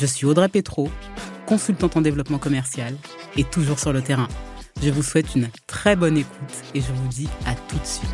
Je suis Audrey Petro, consultante en développement commercial et toujours sur le terrain. Je vous souhaite une très bonne écoute et je vous dis à tout de suite.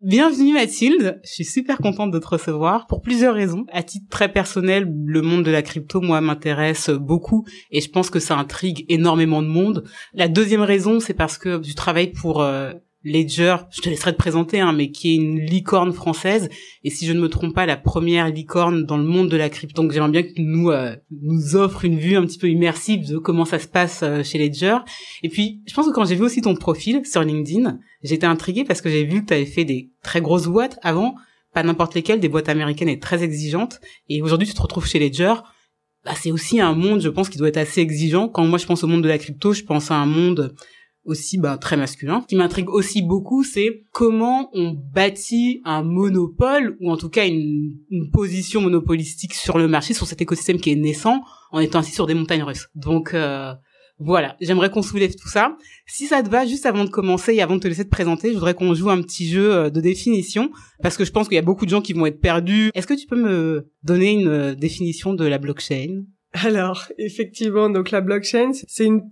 Bienvenue Mathilde, je suis super contente de te recevoir pour plusieurs raisons. À titre très personnel, le monde de la crypto, moi, m'intéresse beaucoup et je pense que ça intrigue énormément de monde. La deuxième raison, c'est parce que je travaille pour euh, Ledger, je te laisserai te présenter, hein, mais qui est une licorne française, et si je ne me trompe pas, la première licorne dans le monde de la crypto. Donc j'aimerais bien que nous euh, nous offre une vue un petit peu immersive de comment ça se passe euh, chez Ledger. Et puis, je pense que quand j'ai vu aussi ton profil sur LinkedIn, j'étais intriguée parce que j'ai vu que tu avais fait des très grosses boîtes avant, pas n'importe lesquelles, des boîtes américaines et très exigeantes, et aujourd'hui tu te retrouves chez Ledger. Bah, c'est aussi un monde, je pense, qui doit être assez exigeant. Quand moi je pense au monde de la crypto, je pense à un monde aussi bah, très masculin. Ce qui m'intrigue aussi beaucoup, c'est comment on bâtit un monopole, ou en tout cas une, une, position monopolistique sur le marché, sur cet écosystème qui est naissant, en étant assis sur des montagnes russes. Donc euh, voilà, j'aimerais qu'on soulève tout ça. Si ça te va, juste avant de commencer et avant de te laisser te présenter, je voudrais qu'on joue un petit jeu euh, de définition, parce que je pense qu'il y a beaucoup de gens qui vont être perdus. Est-ce que tu peux me donner une euh, définition de la blockchain? Alors, effectivement, donc la blockchain, c'est une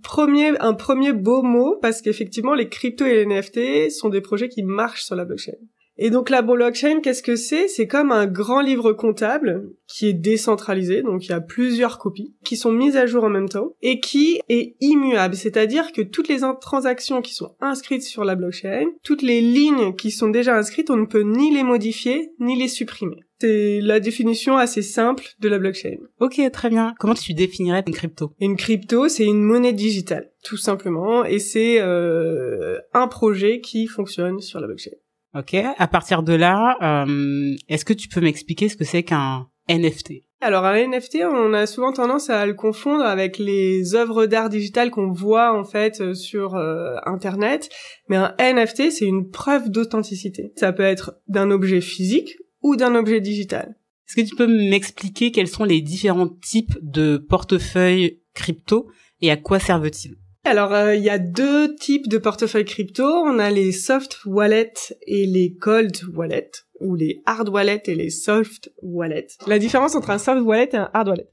un premier beau mot parce qu'effectivement, les cryptos et les NFT sont des projets qui marchent sur la blockchain. Et donc la blockchain, qu'est-ce que c'est? C'est comme un grand livre comptable qui est décentralisé, donc il y a plusieurs copies qui sont mises à jour en même temps et qui est immuable, c'est-à-dire que toutes les transactions qui sont inscrites sur la blockchain, toutes les lignes qui sont déjà inscrites, on ne peut ni les modifier ni les supprimer. C'est la définition assez simple de la blockchain. Ok, très bien. Comment tu définirais une crypto? Une crypto, c'est une monnaie digitale, tout simplement, et c'est euh, un projet qui fonctionne sur la blockchain. Ok. À partir de là, euh, est-ce que tu peux m'expliquer ce que c'est qu'un NFT alors un NFT, on a souvent tendance à le confondre avec les œuvres d'art digitales qu'on voit en fait euh, sur euh, internet, mais un NFT c'est une preuve d'authenticité. Ça peut être d'un objet physique ou d'un objet digital. Est-ce que tu peux m'expliquer quels sont les différents types de portefeuilles crypto et à quoi servent-ils? Alors, euh, il y a deux types de portefeuilles crypto. On a les soft wallets et les cold wallets, ou les hard wallets et les soft wallets. La différence entre un soft wallet et un hard wallet.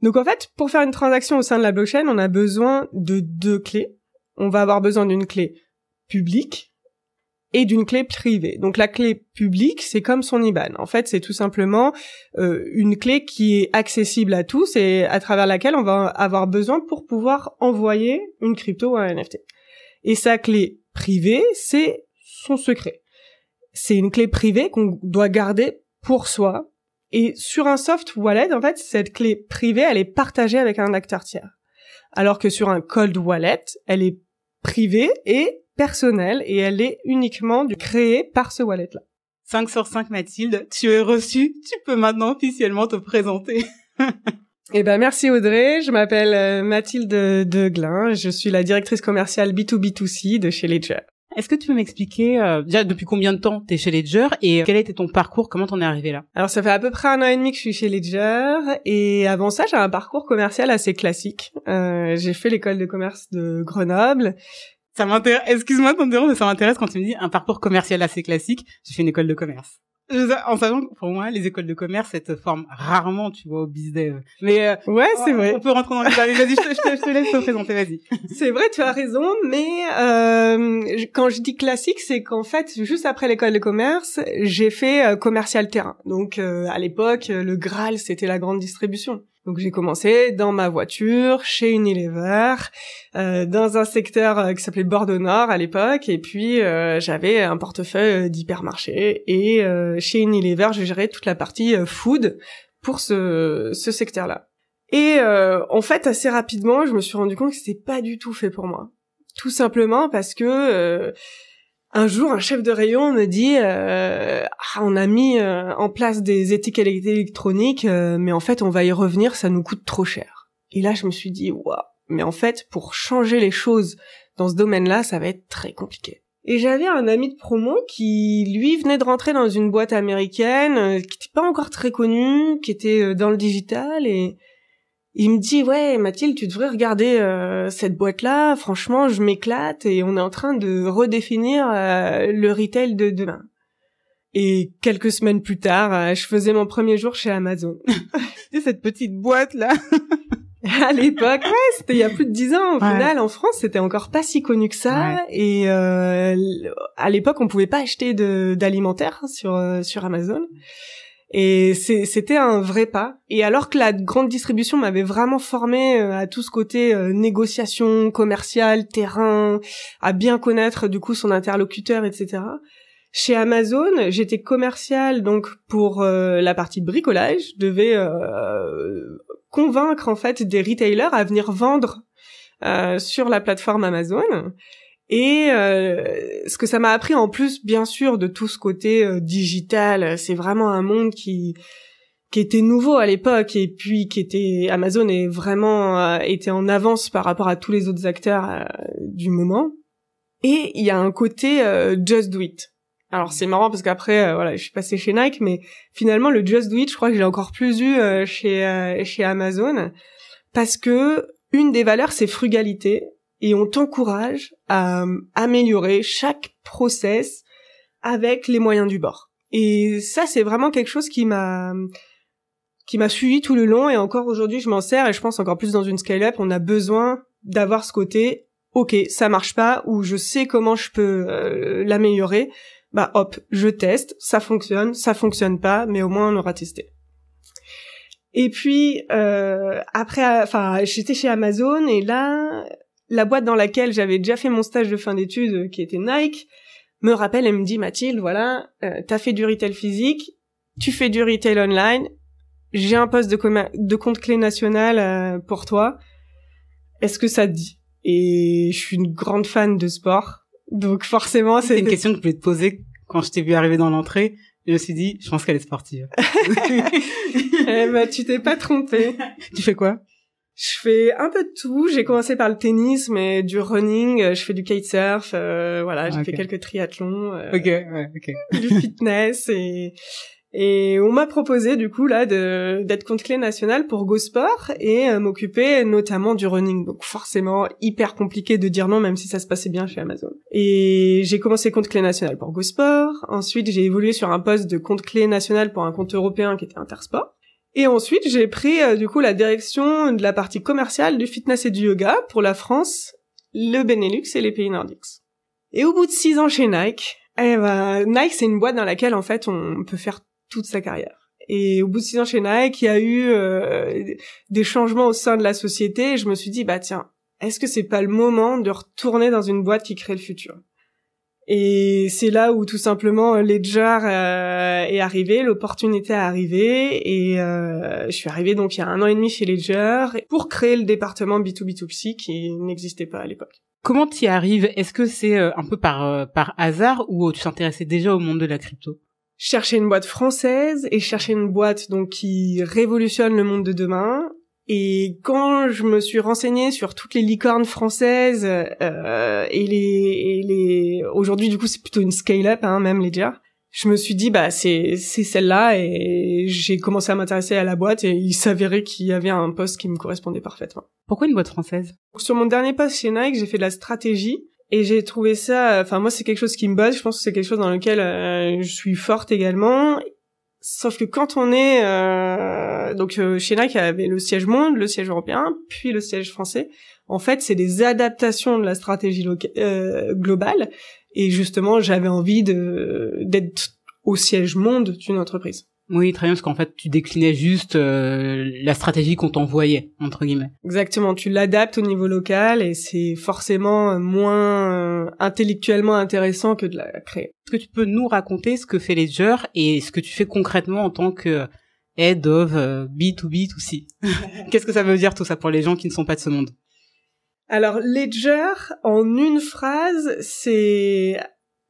Donc en fait, pour faire une transaction au sein de la blockchain, on a besoin de deux clés. On va avoir besoin d'une clé publique et d'une clé privée. Donc la clé publique, c'est comme son IBAN. En fait, c'est tout simplement euh, une clé qui est accessible à tous et à travers laquelle on va avoir besoin pour pouvoir envoyer une crypto ou un NFT. Et sa clé privée, c'est son secret. C'est une clé privée qu'on doit garder pour soi. Et sur un soft wallet, en fait, cette clé privée, elle est partagée avec un acteur tiers. Alors que sur un cold wallet, elle est privée et personnelle et elle est uniquement créée par ce wallet-là. 5 sur 5 Mathilde, tu es reçue, tu peux maintenant officiellement te présenter. Eh ben merci Audrey, je m'appelle euh, Mathilde Deglin, je suis la directrice commerciale B2B2C de chez Ledger. Est-ce que tu peux m'expliquer euh, déjà depuis combien de temps tu es chez Ledger et quel a été ton parcours, comment t'en es arrivé là? Alors ça fait à peu près un an et demi que je suis chez Ledger et avant ça j'ai un parcours commercial assez classique. Euh, j'ai fait l'école de commerce de Grenoble, ça m'intéresse. Excuse-moi de mais ça m'intéresse quand tu me dis un parcours commercial assez classique. J'ai fait une école de commerce. En sachant que pour moi, les écoles de commerce, elles se forment rarement, tu vois, au business. Mais euh, ouais, c'est vrai. On peut rentrer dans les détails. Vas-y, je, je, te laisse te présenter. Vas-y. C'est vrai, tu as raison. Mais euh, quand je dis classique, c'est qu'en fait, juste après l'école de commerce, j'ai fait euh, commercial terrain. Donc euh, à l'époque, le Graal, c'était la grande distribution. Donc j'ai commencé dans ma voiture, chez Unilever, euh, dans un secteur euh, qui s'appelait Bordeaux Nord à l'époque, et puis euh, j'avais un portefeuille d'hypermarché, et chez Unilever, je gérais toute la partie food pour ce, ce secteur-là. Et en fait, assez rapidement, je me suis rendu compte que c'était pas du tout fait pour moi. Tout simplement parce que un jour, un chef de rayon me dit euh, ah, on a mis euh, en place des étiquettes électroniques, euh, mais en fait, on va y revenir, ça nous coûte trop cher. Et là, je me suis dit waouh, mais en fait, pour changer les choses dans ce domaine-là, ça va être très compliqué. Et j'avais un ami de promo qui, lui, venait de rentrer dans une boîte américaine, qui n'était pas encore très connue, qui était dans le digital, et il me dit ouais Mathilde tu devrais regarder euh, cette boîte là franchement je m'éclate et on est en train de redéfinir euh, le retail de demain. Et quelques semaines plus tard euh, je faisais mon premier jour chez Amazon. C'est cette petite boîte là à l'époque ouais c'était il y a plus de dix ans. Au final en France c'était encore pas si connu que ça. Et à l'époque on pouvait pas acheter de d'alimentaire sur sur Amazon et c'était un vrai pas. Et alors que la grande distribution m'avait vraiment formé euh, à tout ce côté euh, négociation commerciale, terrain, à bien connaître du coup son interlocuteur, etc. Chez Amazon, j'étais commercial donc pour euh, la partie bricolage, je devais convaincre en fait des retailers à venir vendre sur la plateforme Amazon. Et euh, ce que ça m'a appris en plus, bien sûr, de tout ce côté euh, digital, c'est vraiment un monde qui qui était nouveau à l'époque et puis qui était Amazon est vraiment euh, était en avance par rapport à tous les autres acteurs du moment. Et il y a un côté just do it. Alors c'est marrant parce qu'après voilà, je suis passée chez Nike, mais finalement le just do it, je crois que j'ai encore plus eu chez chez Amazon parce que une des valeurs c'est frugalité et on t'encourage à euh, améliorer chaque process avec les moyens du bord. Et ça, c'est vraiment quelque chose qui m'a qui m'a suivi tout le long et encore aujourd'hui, je m'en sers et je pense encore plus dans une scale-up, on a besoin d'avoir ce côté OK, ça marche pas ou je sais comment je peux euh, l'améliorer. Bah hop, je teste, ça fonctionne, ça fonctionne pas, mais au moins on aura testé. Et puis euh, après, enfin, j'étais chez Amazon et là, la boîte dans laquelle j'avais déjà fait mon stage de fin d'études, euh, qui était Nike, me rappelle et me dit Mathilde, voilà, euh, t'as fait du retail physique, tu fais du retail online, j'ai un poste de, de compte clé national euh, pour toi. Est-ce que ça te dit? Et je suis une grande fan de sport, donc forcément c'est une question que je voulais te poser quand je t'ai vu arriver dans l'entrée. Je me suis dit, je pense qu'elle est sportive. eh ben, tu t'es pas trompé. tu fais quoi? Je fais un peu de tout. J'ai commencé par le tennis, mais du running. Euh, je fais du kitesurf. Euh, voilà, j'ai fait quelques triathlons. Euh, ok, ouais, ok. Du fitness et et on m'a proposé du coup là de d'être compte clé national pour GoSport et euh, m'occuper notamment du running. Donc forcément hyper compliqué de dire non même si ça se passait bien chez Amazon. Et j'ai commencé compte clé national pour GoSport. Ensuite j'ai évolué sur un poste de compte clé national pour un compte européen qui était Intersport. Et ensuite, j'ai pris euh, du coup la direction de la partie commerciale du fitness et du yoga pour la France, le Benelux et les pays nordiques. Et au bout de six ans chez Nike, eh ben, Nike c'est une boîte dans laquelle en fait on peut faire toute sa carrière. Et au bout de six ans chez Nike, il y a eu euh, des changements au sein de la société. Et je me suis dit bah tiens, est-ce que c'est pas le moment de retourner dans une boîte qui crée le futur? Et c'est là où tout simplement Ledger euh, est arrivé, l'opportunité est arrivée et euh, je suis arrivée donc il y a un an et demi chez Ledger pour créer le département B2B2C qui n'existait pas à l'époque. Comment tu y arrives? Est-ce que c'est euh, un peu par par hasard ou tu t'intéressais déjà au monde de la crypto? Je cherchais une boîte française et je cherchais une boîte donc qui révolutionne le monde de demain et quand je me suis renseignée sur toutes les licornes françaises euh, et les, et les... aujourd'hui du coup c'est plutôt une scale-up hein, même Ledger, je me suis dit bah c'est c'est celle-là et j'ai commencé à m'intéresser à la boîte et il s'avérait qu'il y avait un poste qui me correspondait parfaitement. Pourquoi une boîte française? Sur mon dernier poste chez Nike, j'ai fait de la stratégie et j'ai trouvé ça enfin moi c'est quelque chose qui me bosse, je pense que c'est quelque chose dans lequel euh, je suis forte également Sauf que quand on est euh, donc euh, chez Nike, avait le siège monde, le siège européen, puis le siège français. En fait, c'est des adaptations de la stratégie euh, globale. Et justement, j'avais envie d'être au siège monde d'une entreprise. Oui, très bien, parce qu'en fait, tu déclinais juste euh, la stratégie qu'on t'envoyait, entre guillemets. Exactement, tu l'adaptes au niveau local et c'est forcément moins euh, intellectuellement intéressant que de la créer. Est-ce que tu peux nous raconter ce que fait Ledger et ce que tu fais concrètement en tant que head of B2B2C Qu'est-ce que ça veut dire tout ça pour les gens qui ne sont pas de ce monde? Alors, Ledger, en une phrase, c'est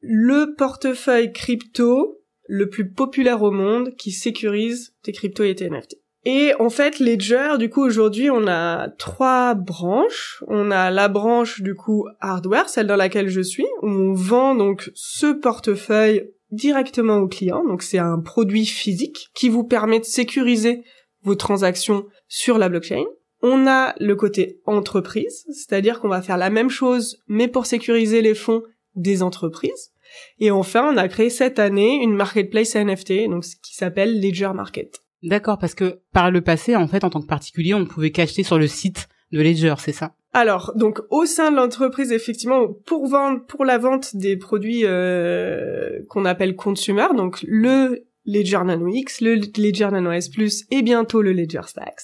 le portefeuille crypto le plus populaire au monde qui sécurise tes cryptos et tes NFT. Et en fait, Ledger, du coup, aujourd'hui, on a trois branches. On a la branche, du coup, hardware, celle dans laquelle je suis, où on vend donc ce portefeuille directement au client. Donc, c'est un produit physique qui vous permet de sécuriser vos transactions sur la blockchain. On a le côté entreprise, c'est-à-dire qu'on va faire la même chose, mais pour sécuriser les fonds des entreprises. Et enfin, on a créé cette année une marketplace NFT, donc qui s'appelle Ledger Market. D'accord, parce que par le passé, en fait, en tant que particulier, on ne pouvait qu'acheter sur le site de Ledger, c'est ça? Alors, donc au sein de l'entreprise, effectivement, pour vendre, pour la vente des produits euh, qu'on appelle consumer, donc le Ledger Nano X, le Ledger Nano S Plus et bientôt le Ledger Stacks,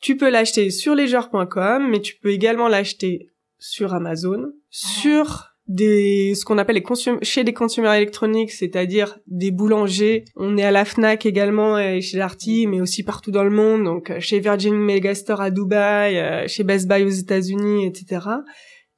tu peux l'acheter sur ledger.com, mais tu peux également l'acheter sur Amazon, sur des ce qu'on appelle les chez des consommateurs électroniques, c'est-à-dire des boulangers. On est à la Fnac également et chez Darty, mais aussi partout dans le monde. Donc euh, chez Virgin Megastore à Dubaï, euh, chez Best Buy aux États-Unis, etc.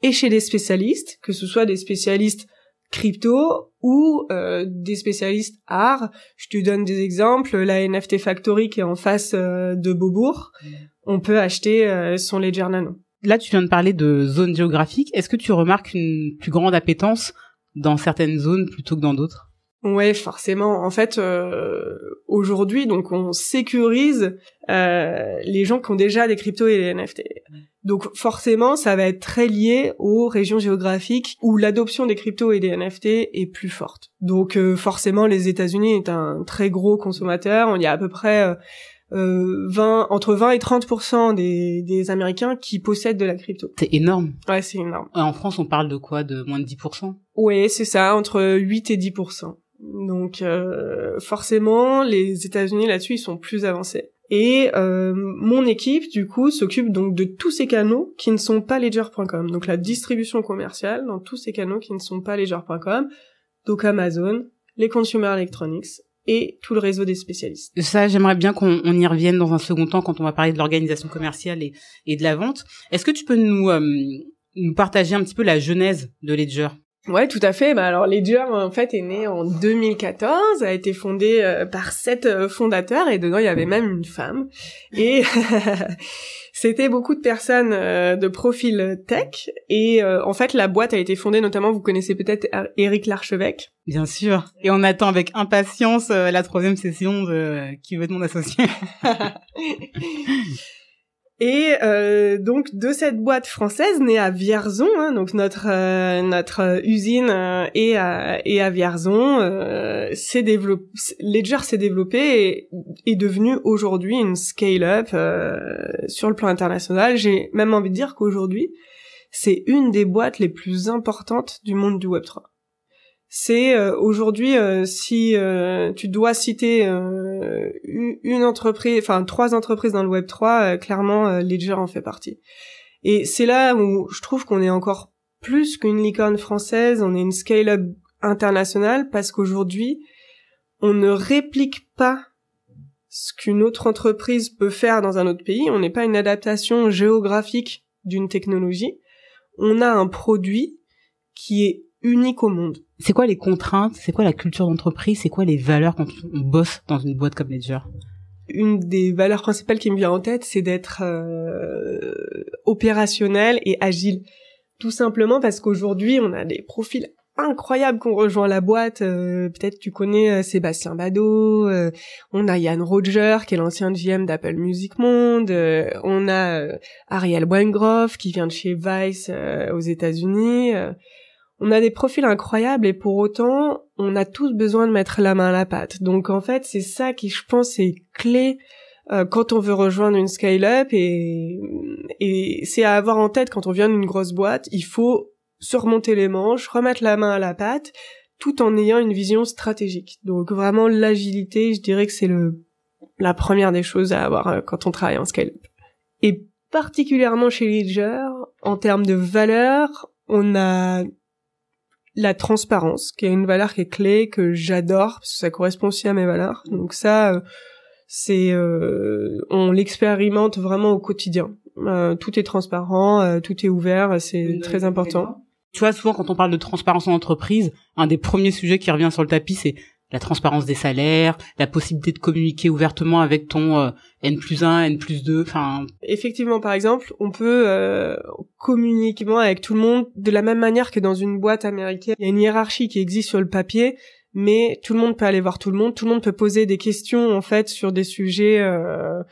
Et chez des spécialistes, que ce soit des spécialistes crypto ou euh, des spécialistes art. Je te donne des exemples. La NFT Factory qui est en face de Beaubourg, mmh. on peut acheter son Ledger Nano là, tu viens de parler de zones géographiques. Est-ce que tu remarques une plus grande appétence dans certaines zones plutôt que dans d'autres? Ouais, forcément. En fait, euh, aujourd'hui, donc on sécurise euh, les gens qui ont déjà des cryptos et des NFT. Donc forcément, ça va être très lié aux régions géographiques où l'adoption des cryptos et des NFT est plus forte. Donc euh, forcément, les États-Unis est un très gros consommateur. Il y a à peu près 20, euh, entre 20 et 30 des, des Américains qui possèdent de la crypto. C'est énorme. Ouais, c'est énorme. En France, on parle de quoi? De moins de 10% Ouais, c'est ça, entre 8 et 10% Donc euh, forcément, les États-Unis là-dessus, ils sont plus avancés. Et euh, mon équipe, du coup, s'occupe donc de tous ces canaux qui ne sont pas ledger.com. Donc la distribution commerciale dans tous ces canaux qui ne sont pas ledger.com. Donc Amazon, les consumer electronics, et tout le réseau des spécialistes. Ça, j'aimerais bien qu'on y revienne dans un second temps quand on va parler de l'organisation commerciale et, et, de la vente. Est-ce que tu peux nous, euh, nous partager un petit peu la genèse de Ledger? Ouais, tout à fait. Bah alors Ledger en fait est né en 2014, a été fondé euh, par sept euh, fondateurs et dedans il y avait même une femme. Et C'était beaucoup de personnes euh, de profil tech et en fait la boîte a été fondée notamment, vous connaissez peut-être Eric Larchevêque. Bien sûr. Et on attend avec impatience la troisième session de Qui veut être mon associé? Et euh, donc de cette boîte française née à Vierzon, hein, donc notre euh, notre usine euh, est à, est à Vierzon, s'est développé, Ledger s'est développé et est devenu aujourd'hui une scale-up sur le plan international. J'ai même envie de dire qu'aujourd'hui c'est une des boîtes les plus importantes du monde du Web 3 c'est euh, aujourd'hui euh, si euh, tu dois citer une entreprise, enfin trois entreprises dans le Web 3, clairement Ledger en fait partie. Et c'est là où je trouve qu'on est encore plus qu'une licorne française, on est une scale-up internationale parce qu'aujourd'hui on ne réplique pas ce qu'une autre entreprise peut faire dans un autre pays. On n'est pas une adaptation géographique d'une technologie. On a un produit qui est unique au monde. C'est quoi les contraintes? C'est quoi la culture d'entreprise? C'est quoi les valeurs quand on bosse dans une boîte comme Ledger? Une des valeurs principales qui me vient en tête, c'est d'être euh, opérationnel et agile. Tout simplement parce qu'aujourd'hui, on a des profils incroyables qu'on rejoint la boîte. Euh, peut-être tu connais euh, Sébastien Bado, on a Yann Roger qui est l'ancien GM d'Apple Music Monde, on a Ariel Weingroff qui vient de chez Vice aux États-Unis on a des profils incroyables et pour autant, on a tous besoin de mettre la main à la pâte. Donc en fait, c'est ça qui, je pense, est clé euh, quand on veut rejoindre une scale-up et, et c'est à avoir en tête quand on vient d'une grosse boîte. Il faut se remonter les manches, remettre la main à la pâte, tout en ayant une vision stratégique. Donc vraiment l'agilité, je dirais que c'est le la première des choses à avoir euh, quand on travaille en scale-up. Et particulièrement chez Ledger, en termes de valeur, on a la transparence, qui est une valeur qui est clé, que j'adore, parce que ça correspond aussi à mes valeurs. Donc ça, euh, c'est, euh, on l'expérimente vraiment au quotidien. Euh, tout est transparent, tout est ouvert, c'est très important. Tu vois, souvent quand on parle de transparence en entreprise, un des premiers sujets qui revient sur le tapis, c'est la transparence des salaires, la possibilité de communiquer ouvertement avec ton euh, N plus 1, N plus 2, enfin... Effectivement, par exemple, on peut euh, communiquer avec tout le monde de la même manière que dans une boîte américaine. Il y a une hiérarchie qui existe sur le papier, mais tout le monde peut aller voir tout le monde, tout le monde peut poser des questions, en fait, sur des sujets, euh,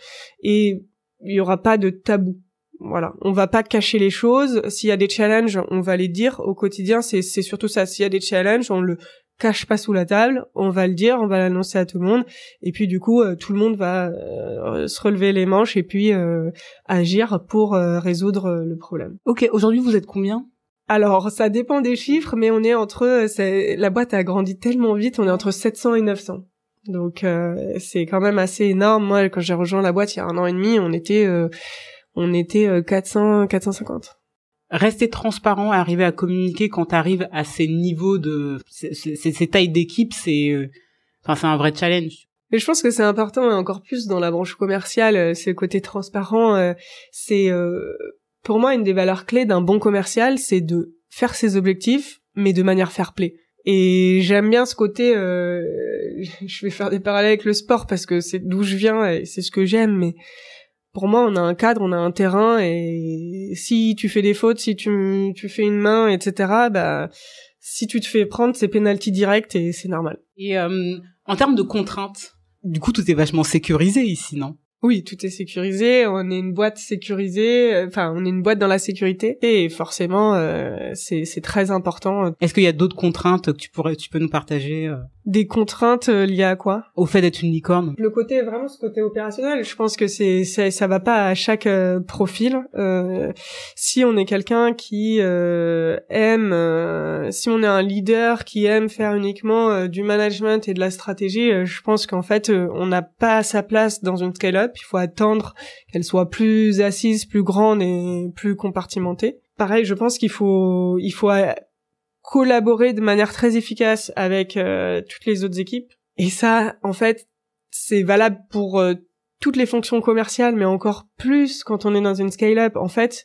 et il y aura pas de tabou. Voilà, on va pas cacher les choses. S'il y a des challenges, on va les dire au quotidien. C'est surtout ça. S'il y a des challenges, on le cache pas sous la table, on va le dire, on va l'annoncer à tout le monde, et puis du coup, euh, tout le monde va euh, se relever les manches et puis euh, agir pour résoudre le problème. Ok, aujourd'hui vous êtes combien? Alors, ça dépend des chiffres, mais on est entre, la boîte a grandi tellement vite, on est entre 700 et 900. Donc, c'est quand même assez énorme. Moi, quand j'ai rejoint la boîte il y a un an et demi, on était, on était 400, 450 rester transparent, arriver à communiquer quand tu arrives à ces niveaux de ces, tailles d'équipe, c'est euh, enfin c'est un vrai challenge. Et je pense que c'est important encore plus dans la branche commerciale, euh, ce côté transparent, euh, c'est pour moi une des valeurs clés d'un bon commercial, c'est de faire ses objectifs mais de manière fair play. Et j'aime bien ce côté je vais faire des parallèles avec le sport parce que c'est d'où je viens et c'est ce que j'aime mais pour moi, on a un cadre, on a un terrain, et si tu fais des fautes, si tu, tu fais une main, etc., bah, si tu te fais prendre, c'est penalty direct et c'est normal. Et euh, en termes de contraintes, du coup, tout est vachement sécurisé ici, non? Oui, tout est sécurisé. On est une boîte sécurisée. Euh, enfin, on est une boîte dans la sécurité et forcément, euh, c'est très important. Est-ce qu'il y a d'autres contraintes que tu pourrais, tu peux nous partager euh Des contraintes liées à quoi? Au fait d'être une licorne. Le côté vraiment ce côté opérationnel. Je pense que c'est ça va pas à chaque profil. si on est quelqu'un qui aime, si on est un leader qui aime faire uniquement du management et de la stratégie, je pense qu'en fait, on n'a pas sa place dans une scale-up il faut attendre qu'elle soit plus assise, plus grande et plus compartimentée. Pareil, je pense qu'il faut il faut euh, collaborer de manière très efficace avec euh, toutes les autres équipes. Et ça, en fait, c'est valable pour euh, toutes les fonctions commerciales, mais encore plus quand on est dans une scale-up. En fait,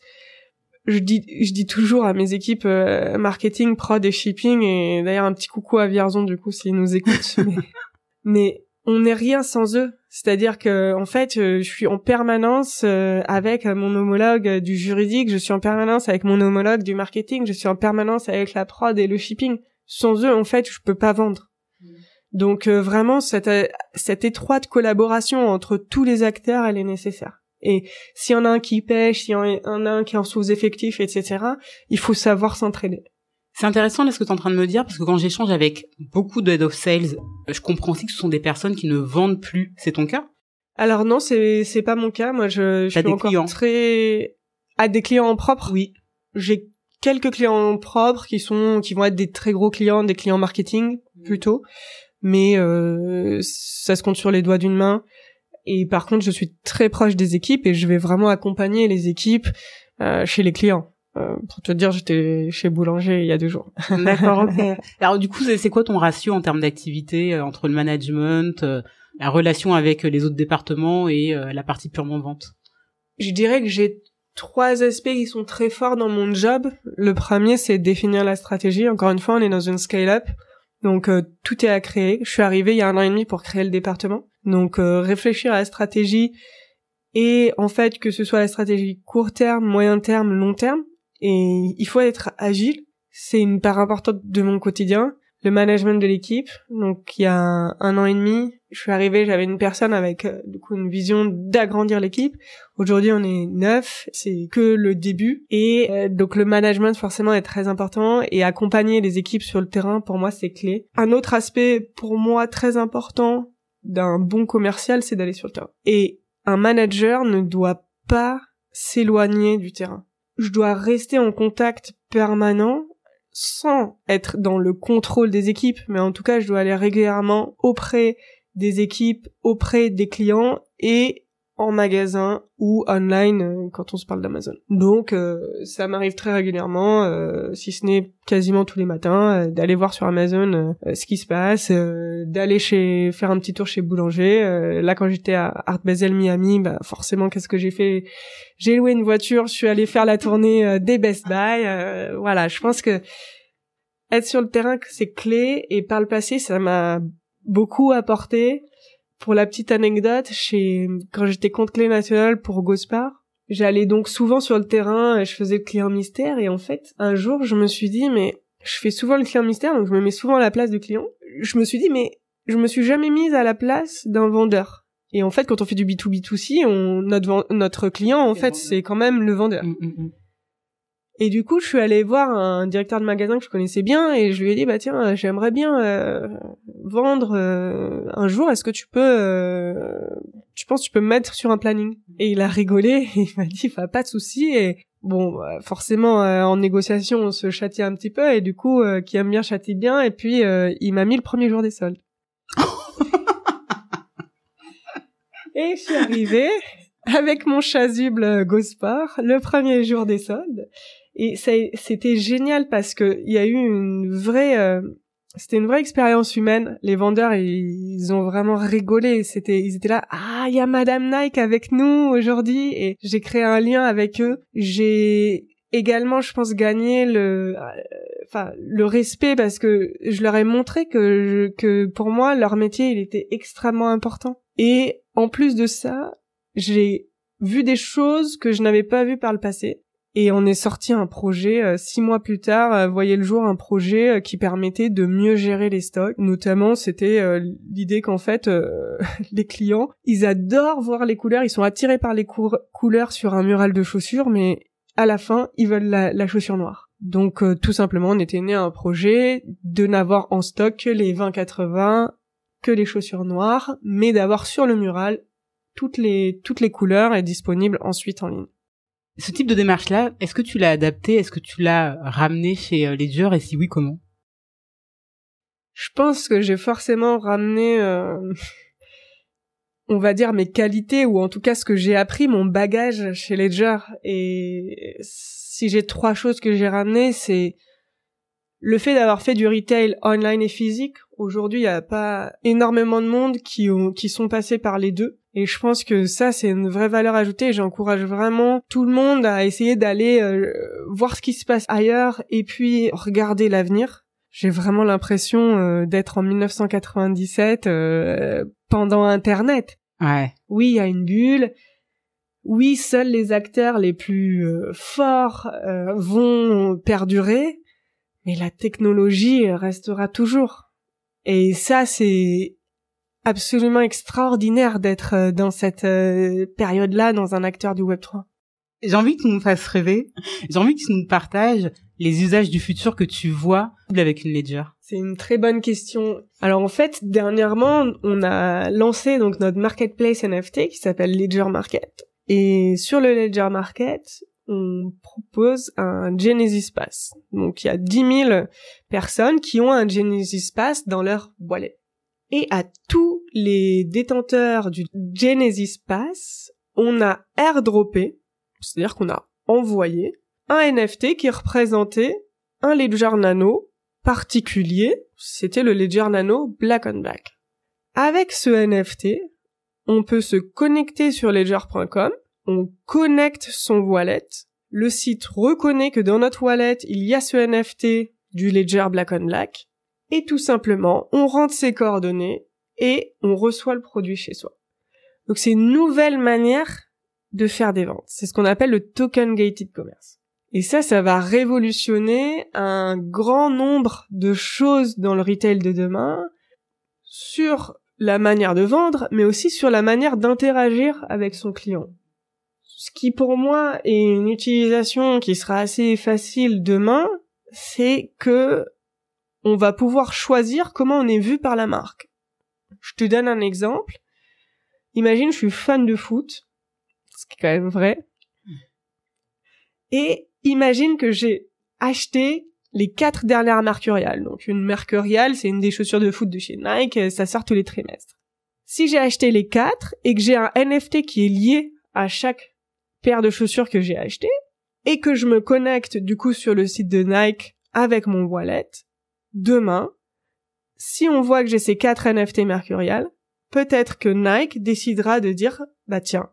je dis, je dis toujours à mes équipes marketing, prod et shipping, et d'ailleurs un petit coucou à Vierzon du coup s'ils nous écoutent. mais on n'est rien sans eux. C'est-à-dire que en fait, euh, je suis en permanence euh, avec mon homologue du juridique, je suis en permanence avec mon homologue du marketing, je suis en permanence avec la prod et le shipping. Sans eux, en fait, je peux pas vendre. Mm. Donc euh, vraiment, cette, cette étroite collaboration entre tous les acteurs, elle est nécessaire. Et s'il y en a un qui pêche, s'il y en a un qui est en sous-effectif, etc., il faut savoir s'entraider. C'est intéressant là ce que tu es en train de me dire parce que quand j'échange avec beaucoup de head of sales, je comprends aussi que ce sont des personnes qui ne vendent plus. C'est ton cas? Alors non, c'est c'est pas mon cas. Moi, je, je suis encore clients. très à des clients propres. Oui. J'ai quelques clients propres qui sont qui vont être des très gros clients, des clients marketing plutôt, mais euh, ça se compte sur les doigts d'une main. Et par contre, je suis très proche des équipes et je vais vraiment accompagner les équipes euh, chez les clients. Euh, pour te dire, j'étais chez Boulanger il y a deux jours. D'accord, ok. Alors du coup, c'est quoi ton ratio en termes d'activité euh, entre le management, euh, la relation avec les autres départements et la partie purement vente? Je dirais que j'ai trois aspects qui sont très forts dans mon job. Le premier, c'est définir la stratégie. Encore une fois, on est dans une scale-up. Donc tout est à créer. Je suis arrivée il y a un an et demi pour créer le département. Donc réfléchir à la stratégie et en fait que ce soit la stratégie court terme, moyen terme, long terme, et il faut être agile. C'est une part importante de mon quotidien. Le management de l'équipe. Donc, il y a un, an et demi, je suis arrivée, j'avais une personne avec, euh, du coup, une vision d'agrandir l'équipe. Aujourd'hui, on est neuf. C'est que le début. Et euh, donc, le management, forcément, est très important. Et accompagner les équipes sur le terrain, pour moi, c'est clé. Un autre aspect, pour moi, très important d'un bon commercial, c'est d'aller sur le terrain. Et un manager ne doit pas s'éloigner du terrain je dois rester en contact permanent sans être dans le contrôle des équipes, mais en tout cas, je dois aller régulièrement auprès des équipes, auprès des clients et en magasin ou online euh, quand on se parle d'Amazon. Donc euh, ça m'arrive très régulièrement, euh, si ce n'est quasiment tous les matins, d'aller voir sur Amazon ce qui se passe, d'aller chez faire un petit tour chez Boulanger. là quand j'étais à Art Basel Miami, bah forcément qu'est-ce que j'ai fait? J'ai loué une voiture, je suis allée faire la tournée des Best Buy. voilà, je pense que être sur le terrain c'est clé et par le passé ça m'a beaucoup apporté pour la petite anecdote, chez quand j'étais compte clé national pour Gospar, j'allais donc souvent sur le terrain et je faisais le client mystère et en fait, un jour, je me suis dit mais je fais souvent le client mystère donc je me mets souvent à la place du client. Je me suis dit mais je me suis jamais mise à la place d'un vendeur. Et en fait, quand on fait du B2B2C, on, notre, notre client, en fait, c'est quand même le vendeur. Mm, mm, mm. Et du coup, je suis allée voir un directeur de magasin que je connaissais bien et je lui ai dit bah tiens, j'aimerais bien euh, vendre euh, un jour. Est-ce que tu peux, euh, tu penses, tu peux me mettre sur un planning? Et il a rigolé et il m'a dit bah, pas de souci. Et bon, forcément en négociation, on se châtie un petit peu et du coup, qui aime bien châtie bien. Et puis il m'a mis le premier jour des soldes. et je suis arrivée avec mon chasuble Gosport le premier jour des soldes et c'était génial parce que il y a eu une vraie, euh, c'était une vraie expérience humaine. Les vendeurs, ils, ont vraiment rigolé. C'était, ils étaient là. Ah, il y a Madame Nike avec nous aujourd'hui. Et j'ai créé un lien avec eux. J'ai également, je pense, gagné le, euh, enfin, le respect parce que je leur ai montré que, que pour moi, leur métier, il était extrêmement important. Et en plus de ça, j'ai vu des choses que je n'avais pas vues par le passé. Et on est sorti un projet euh, six mois plus tard, euh, voyait le jour un projet euh, qui permettait de mieux gérer les stocks. Notamment, c'était l'idée qu'en fait, les clients, ils adorent voir les couleurs, ils sont attirés par les couleurs sur un mural de chaussures, mais à la fin, ils veulent la, chaussure noire. Donc, tout simplement, on était né à un projet de n'avoir en stock que les 20-80, que les chaussures noires, mais d'avoir sur le mural toutes les toutes les couleurs et disponibles ensuite en ligne. Ce type de démarche-là, est-ce que tu l'as adapté? Est-ce que tu l'as ramené chez euh, Ledger Et si oui, comment? Je pense que j'ai forcément ramené, euh, on va dire, mes qualités, ou en tout cas ce que j'ai appris, mon bagage chez Ledger. Et si j'ai trois choses que j'ai ramenées, c'est le fait d'avoir fait du retail online et physique. Aujourd'hui, il n'y a pas énormément de monde qui, ont, qui sont passés par les deux. Et je pense que ça, c'est une vraie valeur ajoutée. J'encourage vraiment tout le monde à essayer d'aller euh, voir ce qui se passe ailleurs et puis regarder l'avenir. J'ai vraiment l'impression euh, d'être en 1997 euh, pendant Internet. Ouais. Oui, il y a une bulle. Oui, seuls les acteurs les plus forts vont perdurer, mais la technologie restera toujours. Et ça, c'est absolument extraordinaire d'être euh, dans cette euh, période-là, dans un acteur du Web 3. J'ai envie que tu nous fasses rêver. J'ai envie que tu nous partages les usages du futur que tu vois avec une Ledger. C'est une très bonne question. Alors en fait, dernièrement, on a lancé donc notre marketplace NFT qui s'appelle Ledger Market. Et sur le Ledger Market, on propose un Genesis Pass. Donc il y a 10 000 personnes qui ont un Genesis Pass dans leur wallet et à tous les détenteurs du Genesis Pass, on a airdroppé, c'est-à-dire qu'on a envoyé un NFT qui représentait un Ledger Nano particulier, c'était le Ledger Nano Black on Black. Avec ce NFT, on peut se connecter sur ledger.com, on connecte son wallet, le site reconnaît que dans notre wallet, il y a ce NFT du Ledger Black on Black, et tout simplement, on rentre ses coordonnées et on reçoit le produit chez soi. Donc c'est une nouvelle manière de faire des ventes. C'est ce qu'on appelle le token gated commerce. Et ça, ça va révolutionner un grand nombre de choses dans le retail de demain sur la manière de vendre, mais aussi sur la manière d'interagir avec son client. Ce qui pour moi est une utilisation qui sera assez facile demain, c'est que on va pouvoir choisir comment on est vu par la marque. Je te donne un exemple. Imagine, je suis fan de foot, ce qui est quand même vrai. Et imagine que j'ai acheté les quatre dernières Mercurial. Donc une Mercurial, c'est une des chaussures de foot de chez Nike, ça sort tous les trimestres. Si j'ai acheté les quatre et que j'ai un NFT qui est lié à chaque paire de chaussures que j'ai acheté et que je me connecte du coup sur le site de Nike avec mon wallet, demain, si on voit que j'ai ces quatre NFT mercurial, peut-être que Nike décidera de dire, bah tiens,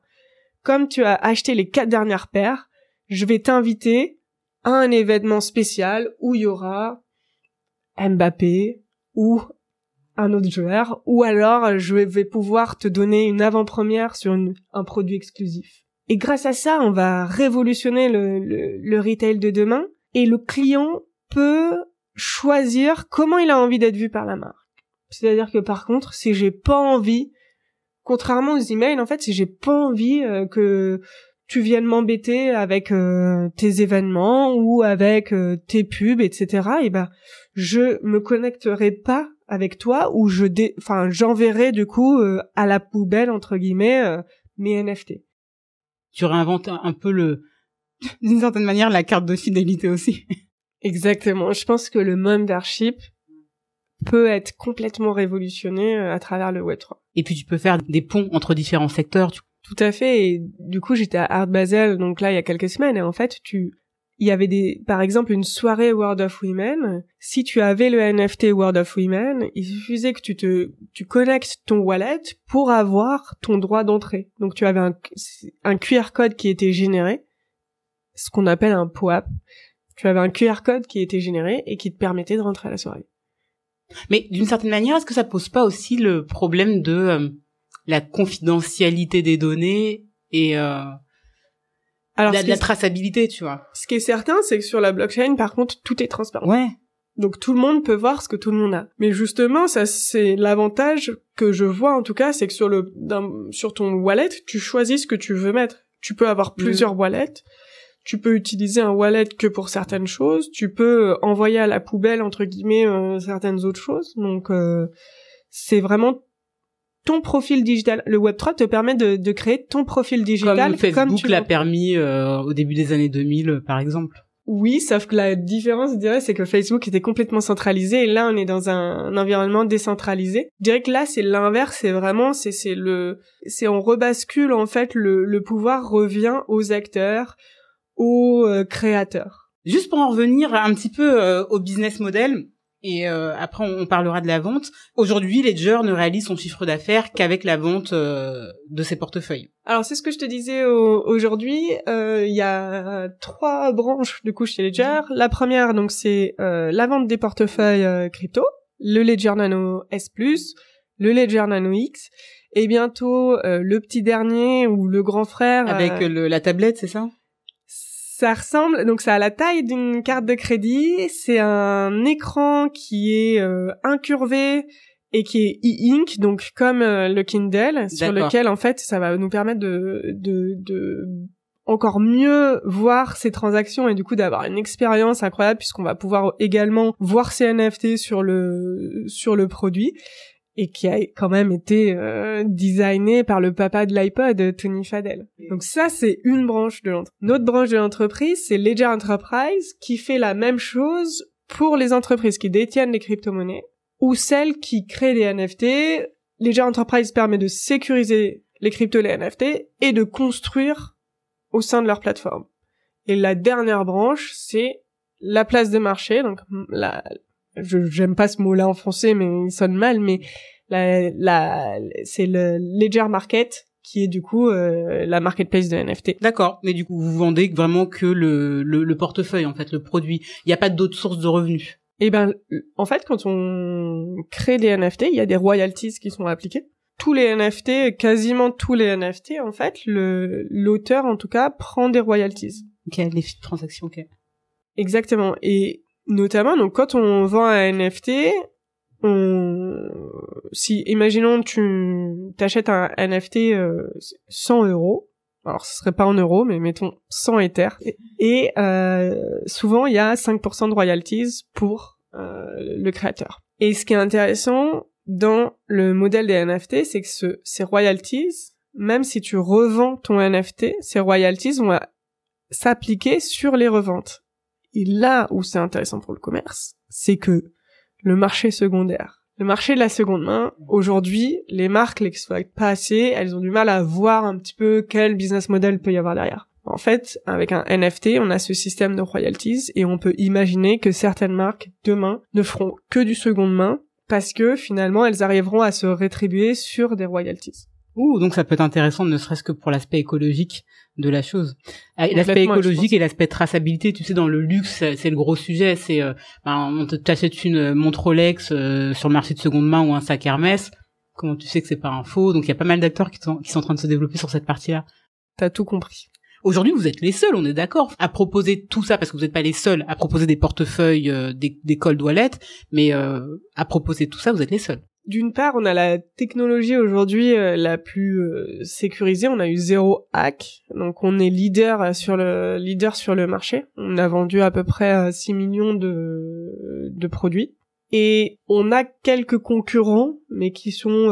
comme tu as acheté les quatre dernières paires, je vais t'inviter à un événement spécial où il y aura Mbappé ou un autre joueur, ou alors je vais pouvoir te donner une avant-première sur un produit exclusif. Et grâce à ça, on va révolutionner le retail de demain, et le client peut choisir comment il a envie d'être vu par la marque. C'est-à-dire que par contre, si j'ai pas envie, contrairement aux emails, en fait, si j'ai pas envie euh, que tu viennes m'embêter avec euh, tes événements ou avec euh, tes pubs, etc. Et eh ben, je me connecterai pas avec toi ou je, enfin, j'enverrai du coup à la poubelle entre guillemets mes NFT. Tu réinventes un peu le, d'une certaine manière, la carte de fidélité aussi. Exactement. Je pense que le membership peut être complètement révolutionné euh, à travers le Web3. Et puis tu peux faire des ponts entre différents secteurs. Tout à fait. Et du coup, j'étais à Art Basel, donc là, il y a quelques semaines, et en fait, tu, il y avait des, par exemple, une soirée World of Women. Si tu avais le NFT World of Women, il suffisait que tu te, tu connectes ton wallet pour avoir ton droit d'entrée. Donc tu avais un, un QR code qui était généré, ce qu'on appelle un POAP. Tu avais un QR code qui était généré et qui te permettait de rentrer à la soirée. Mais d'une certaine manière, est-ce que ça pose pas aussi le problème de euh, la confidentialité des données et euh, Alors, la, la traçabilité, tu vois? Ce qui est certain, c'est que sur la blockchain, par contre, tout est transparent. Ouais. Donc tout le monde peut voir ce que tout le monde a. Mais justement, ça c'est l'avantage que je vois en tout cas, c'est que sur le sur ton wallet, tu choisis ce que tu veux mettre. Tu peux avoir mm. plusieurs wallets tu peux utiliser un wallet que pour certaines choses, tu peux euh, envoyer à la poubelle entre guillemets euh, certaines autres choses. Donc euh, c'est vraiment ton profil digital. Le Web3 te permet de, de créer ton profil digital. Comme Facebook l'a permis au début des années 2000, par exemple. Oui, sauf que la différence, je dirais, c'est que Facebook était complètement centralisé et là, on est dans un, environnement décentralisé. Je dirais que là, c'est l'inverse, c'est vraiment, c'est, c'est le, c'est on rebascule, en fait, le, le pouvoir revient aux acteurs, aux euh, créateurs. Juste pour en revenir un petit peu euh, au business model, et euh, après on parlera de la vente. Aujourd'hui, Ledger ne réalise son chiffre d'affaires qu'avec la vente de ses portefeuilles. Alors c'est ce que je te disais aujourd'hui. Il y a trois branches du coup chez Ledger. La première donc c'est la vente des portefeuilles crypto, le Ledger Nano S+, le Ledger Nano X, et bientôt le petit dernier ou le grand frère. Avec la tablette, c'est ça? Ça ressemble, donc ça a la taille d'une carte de crédit. C'est un écran qui est euh, incurvé et qui est e-ink, donc comme euh, le Kindle, sur lequel en fait ça va nous permettre de, de, de encore mieux voir ces transactions et du coup d'avoir une expérience incroyable puisqu'on va pouvoir également voir ces NFT sur le sur le produit et qui a quand même été euh, designé par le papa de l'iPod, Tony Fadell. Donc ça, c'est une branche de l'entreprise. Notre branche de l'entreprise, c'est Ledger Enterprise, qui fait la même chose pour les entreprises qui détiennent les crypto-monnaies ou celles qui créent des NFT. Ledger Enterprise permet de sécuriser les cryptos, les NFT et de construire au sein de leur plateforme. Et la dernière branche, c'est la place de marché, donc la, je j'aime pas ce mot-là en français, mais il sonne mal, mais la, la c'est le Ledger Market qui est du coup euh, la marketplace de NFT. D'accord, mais du coup vous vendez vraiment que le, le, le portefeuille en fait, le produit. Il n'y a pas d'autres sources de revenus. Eh ben, en fait, quand on crée des NFT, il y a des royalties qui sont appliquées. Tous les NFT, quasiment tous les NFT, en fait, le l'auteur en tout cas prend des royalties. Ok, les de transaction, ok. Exactement. Et Notamment, donc quand on vend un NFT, on... si imaginons tu t'achètes un NFT 100 euh, euros, alors ce serait pas en euros, mais mettons 100 Ether, et euh, souvent il y a 5% de royalties pour euh, le créateur. Et ce qui est intéressant dans le modèle des NFT, c'est que ce, ces royalties, même si tu revends ton NFT, ces royalties vont s'appliquer sur les reventes. Et là où c'est intéressant pour le commerce, c'est que le marché secondaire, Le marché de la seconde main, aujourd'hui, les marques l'exploitent pas assez, elles ont du mal à voir un petit peu quel business model peut y avoir derrière. En fait, avec un NFT, on a ce système de royalties et on peut imaginer que certaines marques demain ne feront que du seconde main parce que finalement elles arriveront à se rétribuer sur des royalties. Ouh, donc ça peut être intéressant ne serait-ce que pour l'aspect écologique de la chose. Ah, l'aspect écologique et l'aspect traçabilité, tu sais, dans le luxe, c'est le gros sujet. C'est, euh, ben, on t'achète une montre Rolex euh, sur le marché de seconde main ou un sac Hermès. Comment tu sais que c'est pas un faux? Donc il y a pas mal d'acteurs qui sont, qui sont en train de se développer sur cette partie-là. T'as tout compris. Aujourd'hui, vous êtes les seuls, on est d'accord, à proposer tout ça, parce que vous n'êtes pas les seuls à proposer des portefeuilles, euh, des, des wallets, mais euh, à proposer tout ça, vous êtes les seuls. D'une part, on a la technologie aujourd'hui euh, la plus sécurisée. On a eu zéro hack, donc on est leader sur le leader marché. On a vendu à peu près 6 millions de, produits. Et on a quelques concurrents, mais qui sont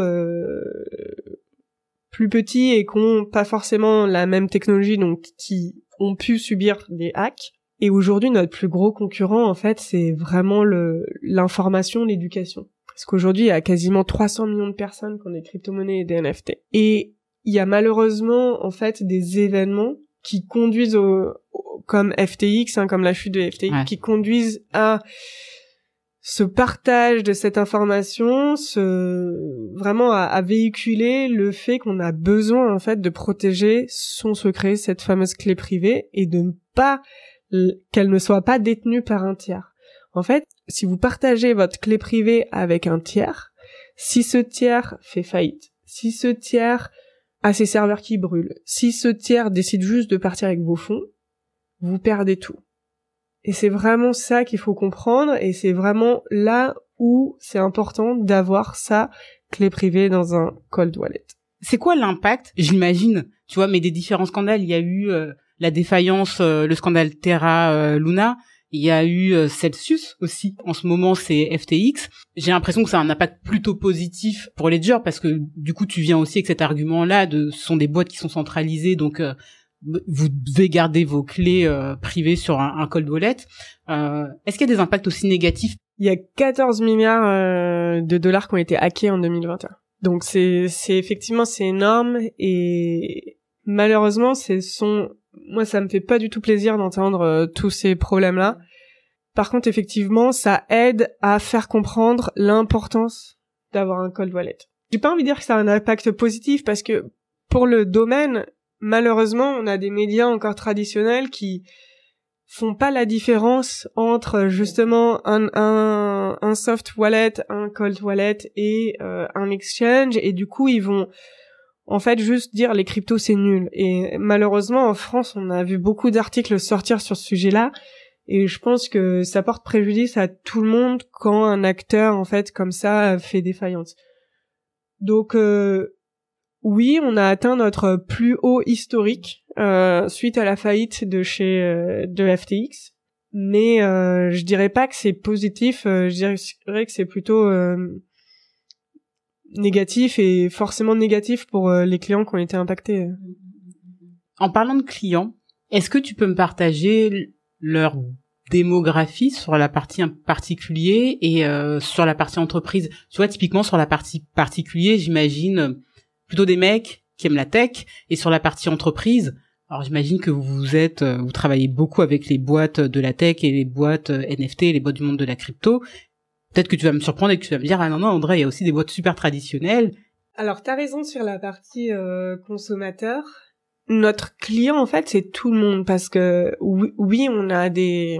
plus petits et qui n'ont pas forcément la même technologie, donc qui ont pu subir des hacks. Et aujourd'hui, notre plus gros concurrent, en fait, c'est vraiment l'information, l'éducation. Parce qu'aujourd'hui, il y a quasiment 300 millions de personnes qui ont des crypto-monnaies et des NFT. Et il y a malheureusement, en fait, des événements qui conduisent au, comme FTX, hein, comme la chute de FTX, qui conduisent à ce partage de cette information, ce vraiment à, véhiculer le fait qu'on a besoin en fait de protéger son secret, cette fameuse clé privée, et de ne pas qu'elle ne soit pas détenue par un tiers. En fait, si vous partagez votre clé privée avec un tiers, si ce tiers fait faillite, si ce tiers a ses serveurs qui brûlent, si ce tiers décide juste de partir avec vos fonds, vous perdez tout. Et c'est vraiment ça qu'il faut comprendre et c'est vraiment là où c'est important d'avoir sa clé privée dans un cold wallet. C'est quoi l'impact J'imagine, tu vois, mais des différents scandales, il y a eu euh, la défaillance, euh, le scandale Terra euh, Luna, il y a eu Celsius aussi. En ce moment, c'est FTX. J'ai l'impression que ça a un impact plutôt positif pour Ledger parce que du coup, tu viens aussi avec cet argument-là de ce sont des boîtes qui sont centralisées, donc vous devez garder vos clés euh, privées sur un, un cold wallet. Euh, Est-ce qu'il y a des impacts aussi négatifs? Il y a 14 milliards euh, de dollars qui ont été hackés en 2021. Donc c'est effectivement c'est énorme et malheureusement c'est son moi ça me fait pas du tout plaisir d'entendre euh, tous ces problèmes là. Par contre effectivement ça aide à faire comprendre l'importance d'avoir un cold wallet. J'ai pas envie de dire que ça a un impact positif parce que pour le domaine malheureusement, on a des médias encore traditionnels qui font pas la différence entre justement un soft wallet, un cold wallet et euh, un exchange et du coup ils vont en fait juste dire les cryptos c'est nul et malheureusement en France on a vu beaucoup d'articles sortir sur ce sujet-là et je pense que ça porte préjudice à tout le monde quand un acteur en fait comme ça fait défaillance. Donc euh, oui, on a atteint notre plus haut historique euh, suite à la faillite de chez euh, de FTX, mais euh, je dirais pas que c'est positif. je dirais que c'est plutôt négatif et forcément négatif pour les clients qui ont été impactés. En parlant de clients, est-ce que tu peux me partager leur démographie sur la partie particulier et sur la partie entreprise? Tu vois, typiquement sur la partie particulier, j'imagine plutôt des mecs qui aiment la tech et sur la partie entreprise. Alors j'imagine que vous êtes, euh, vous travaillez beaucoup avec les boîtes de la tech et les boîtes euh, NFT, les boîtes du monde de la crypto. Peut-être que tu vas me surprendre et que tu vas me dire ah non non André, il y a aussi des boîtes super traditionnelles. Alors t'as raison sur la partie euh, consommateur. Notre client en fait c'est tout le monde parce que oui, on a des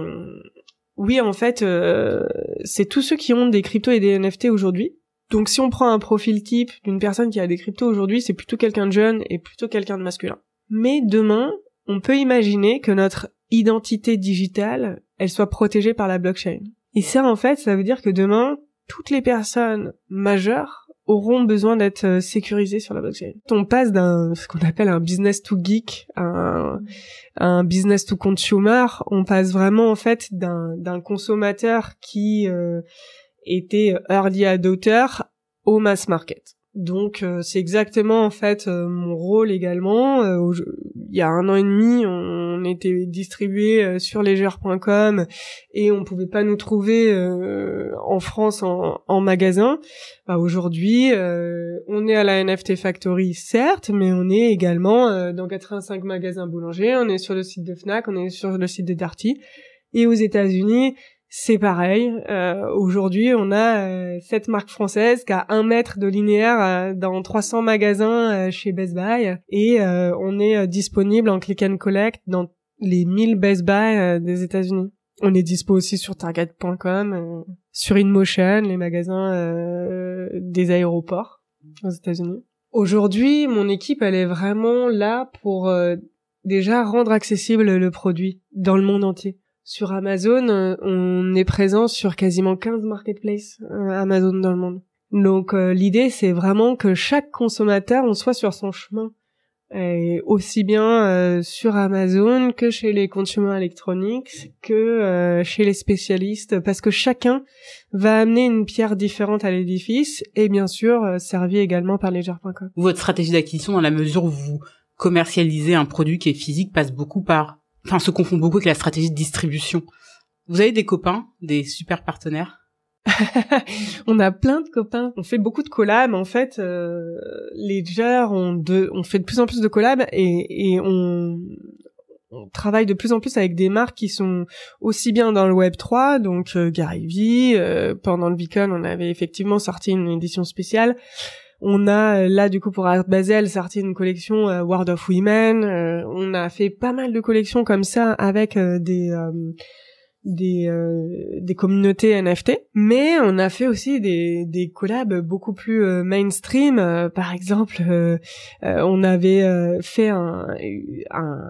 oui en fait c'est tous ceux qui ont des cryptos et des NFT aujourd'hui donc si on prend un profil type d'une personne qui a des cryptos aujourd'hui, c'est plutôt quelqu'un de jeune et plutôt quelqu'un de masculin. Mais demain, on peut imaginer que notre identité digitale, elle soit protégée par la blockchain. Et ça, en fait, ça veut dire que demain, toutes les personnes majeures auront besoin d'être euh, sécurisées sur la blockchain. On passe d'un ce qu'on appelle un business to geek un, business to consumer. On passe vraiment en fait d'un d'un consommateur qui euh, était early adopter au mass market. Donc euh, c'est exactement en fait euh, mon rôle également. Euh, il y a un an et demi, on, était distribué sur lesgeurs.com et on pouvait pas nous trouver en France en, magasin. Bah, aujourd'hui, on est à la NFT Factory certes, mais on est également dans 85 magasins boulangers. On est sur le site de Fnac, on est sur le site de Darty et aux États-Unis c'est pareil. Euh, aujourd'hui, on a euh, cette marque française qui a un mètre de linéaire euh, dans 300 magasins chez Best Buy et on est disponible en click and collect dans les 1000 Best Buy des États-Unis. On est dispo aussi sur Target.com, sur InMotion, les magasins des aéroports aux États-Unis. Aujourd'hui, mon équipe, elle est vraiment là pour déjà rendre accessible le produit dans le monde entier. Sur Amazon, euh, on est présent sur quasiment 15 marketplaces euh, Amazon dans le monde. Donc euh, l'idée c'est vraiment que chaque consommateur on soit sur son chemin et aussi bien sur Amazon que chez les consommateurs électroniques que chez les spécialistes parce que chacun va amener une pierre différente à l'édifice et bien sûr servi également par ledger.com. Votre stratégie d'acquisition dans la mesure où vous commercialisez un produit qui est physique passe beaucoup par enfin, se confond beaucoup avec la stratégie de distribution. Vous avez des copains, des super partenaires? On a plein de copains. On fait beaucoup de collabs. En fait, euh, Ledger, on, de, on fait de plus en plus de collabs et, et on, on travaille de plus en plus avec des marques qui sont aussi bien dans le Web 3, donc euh, Gary Vee. Euh, pendant le Beacon, on avait effectivement sorti une édition spéciale. On a euh, là du coup pour Art Basel sorti une collection euh, World of Women. Euh, on a fait pas mal de collections comme ça avec des des, des communautés NFT, mais on a fait aussi des, des collabs beaucoup plus mainstream. par exemple, on avait fait un,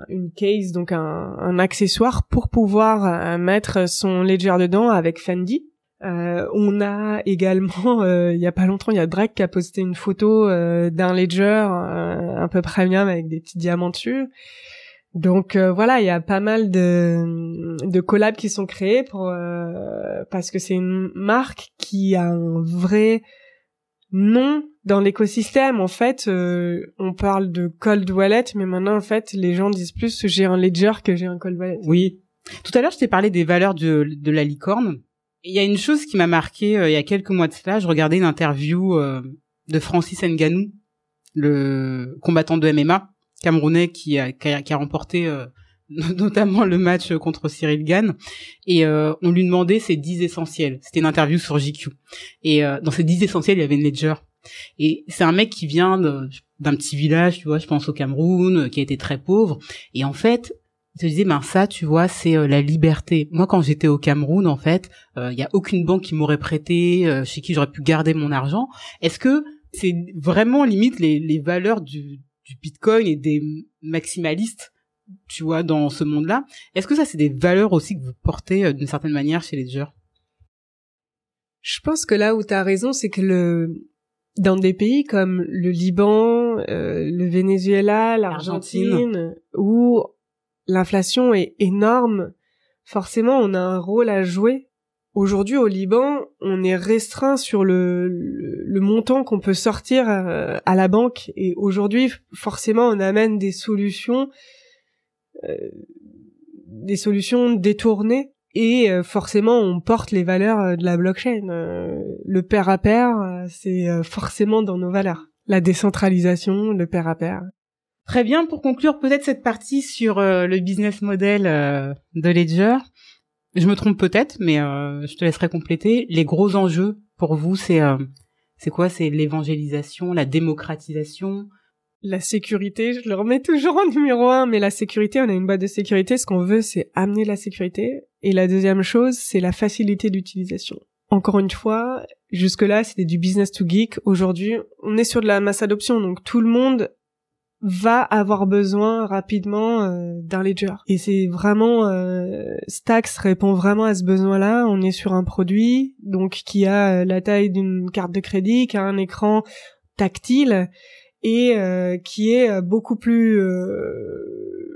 une case, donc un, un accessoire pour pouvoir mettre son ledger dedans avec Fendi. Euh, on a également, euh, il y a pas longtemps, il y a Drake qui a posté une photo euh, d'un ledger un peu premium avec des petits diamants dessus. Donc voilà, il y a pas mal de, de collabs qui sont créés pour parce que c'est une marque qui a un vrai nom dans l'écosystème. En fait, on parle de cold wallet, mais maintenant en fait, les gens disent plus j'ai un ledger que j'ai un cold wallet. Oui. Tout à l'heure, je t'ai parlé des valeurs de, de la licorne. Il y a une chose qui m'a marqué euh, il y a quelques mois de cela. Je regardais une interview euh, de Francis Nganou, le combattant de MMA camerounais qui a, qui a, remporté euh, notamment le match contre Cyril Gann. Et on lui demandait ses 10 essentiels. C'était une interview sur GQ. Et dans ces 10 essentiels, il y avait une ledger. Et c'est un mec qui vient d'un petit village, tu vois, je pense au Cameroun, qui a été très pauvre. Et en fait, je disais ben ça tu vois c'est euh, la liberté. Moi quand j'étais au Cameroun en fait il euh, y a aucune banque qui m'aurait prêté euh, chez qui j'aurais pu garder mon argent. Est-ce que c'est vraiment limite les, les valeurs du, du Bitcoin et des maximalistes tu vois dans ce monde-là? Est-ce que ça c'est des valeurs aussi que vous portez d'une certaine manière chez les joueurs? Je pense que là où tu as raison c'est que le dans des pays comme le Liban, le Venezuela, l'Argentine, où l'inflation est énorme, forcément on a un rôle à jouer. Aujourd'hui au Liban, on est restreint sur le, le, montant qu'on peut sortir euh, à, la banque et aujourd'hui forcément on amène des solutions euh, des solutions détournées et euh, forcément on porte les valeurs de la blockchain. le pair à pair, c'est forcément dans nos valeurs. La décentralisation, le pair à pair. Très bien, pour conclure peut-être cette partie sur euh, le business model euh, de Ledger, je me trompe peut-être, mais euh, je te laisserai compléter. Les gros enjeux pour vous, c'est c'est quoi? C'est l'évangélisation, la démocratisation? La sécurité, je le remets toujours en numéro un, mais la sécurité, on a une boîte de sécurité, ce qu'on veut, c'est amener la sécurité. Et la deuxième chose, c'est la facilité d'utilisation. Encore une fois, jusque-là, c'était du business to geek. Aujourd'hui, on est sur de la masse adoption, donc tout le monde va avoir besoin rapidement euh, d'un ledger. Et c'est vraiment euh, Stax répond vraiment à ce besoin-là. On est sur un produit donc qui a euh, la taille d'une carte de crédit, qui a un écran tactile et qui est beaucoup plus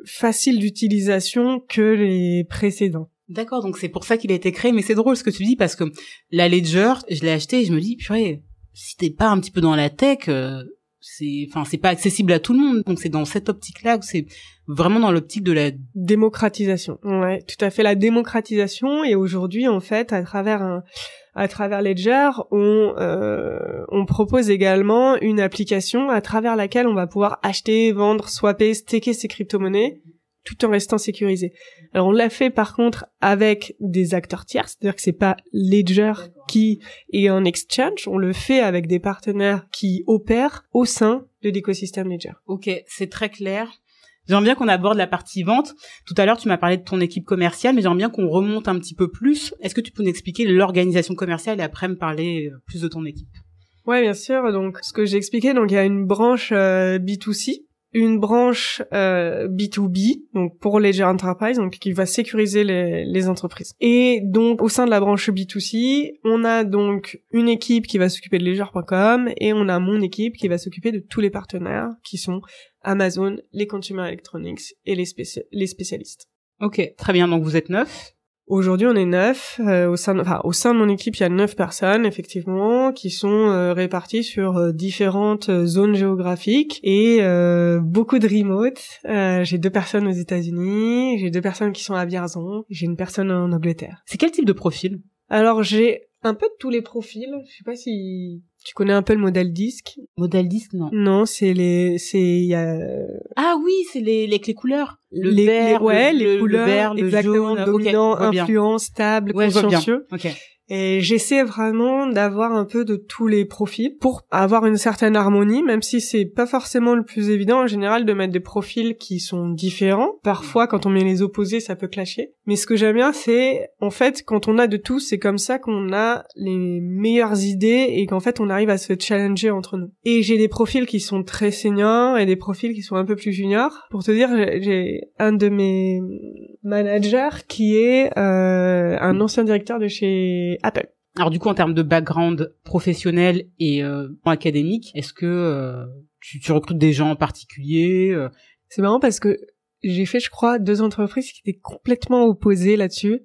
facile d'utilisation que les précédents. D'accord, donc c'est pour ça qu'il a été créé. Mais c'est drôle ce que tu dis parce que la Ledger, je l'ai acheté et je me dis, purée, si t'es pas un petit peu dans la tech, euh, c'est, enfin, c'est pas accessible à tout le monde. Donc c'est dans cette optique-là que c'est vraiment dans l'optique de la démocratisation. Ouais, tout à fait la démocratisation. Et aujourd'hui, en fait, à travers un, à travers Ledger, on, euh, on propose également une application à travers laquelle on va pouvoir acheter, vendre, swapper, staker ses crypto-monnaies tout en restant sécurisé. Alors on l'a fait par contre avec des acteurs tiers, c'est-à-dire que c'est pas Ledger qui est un exchange, on le fait avec des partenaires qui opèrent au sein de l'écosystème Ledger. Ok, c'est très clair. J'aimerais bien qu'on aborde la partie vente. Tout à l'heure, tu m'as parlé de ton équipe commerciale, mais j'aimerais bien qu'on remonte un petit peu plus. Est-ce que tu peux nous expliquer l'organisation commerciale et après me parler euh, plus de ton équipe? Ouais, bien sûr. Donc, ce que j'ai expliqué, donc il y a une branche euh, B2C une branche euh, B2B, donc pour Ledger Enterprise, donc qui va sécuriser les, les, entreprises. Et donc au sein de la branche B2C, on a donc une équipe qui va s'occuper de Ledger.com et on a mon équipe qui va s'occuper de tous les partenaires qui sont Amazon, les Consumer Electronics et les, les spécialistes. Ok, très bien. Donc vous êtes neuf. Aujourd'hui, on est neuf. Euh, au sein, de, enfin, au sein de mon équipe, il y a neuf personnes effectivement qui sont euh, réparties sur euh, différentes zones géographiques et beaucoup de remote. j'ai deux personnes aux États-Unis, j'ai deux personnes qui sont à Vierzon, j'ai une personne en Angleterre. C'est quel type de profil? Alors j'ai un peu de tous les profils. Je sais pas si tu connais un peu le modèle disque? Modèle disque, non. Non, c'est les, c'est y a... Ah oui, c'est les, les, les couleurs. Le les, vert, ouais, les couleurs, le vert, le jaune. dominant, influent, stable, ouais, consciencieux. Et j'essaie vraiment d'avoir un peu de tous les profils pour avoir une certaine harmonie, même si c'est pas forcément le plus évident en général de mettre des profils qui sont différents. Parfois, quand on met les opposés, ça peut clasher. Mais ce que j'aime bien, c'est en fait quand on a de tout, c'est comme ça qu'on a les meilleures idées et qu'en fait on arrive à se challenger entre nous. Et j'ai des profils qui sont très seniors et des profils qui sont un peu plus juniors. Pour te dire, j'ai un de mes managers qui est euh, un ancien directeur de chez Apple. Alors du coup, en termes de background professionnel et euh, académique, est-ce que euh, tu, tu, recrutes des gens en particulier euh? C'est marrant parce que j'ai fait, je crois, deux entreprises qui étaient complètement opposées là-dessus.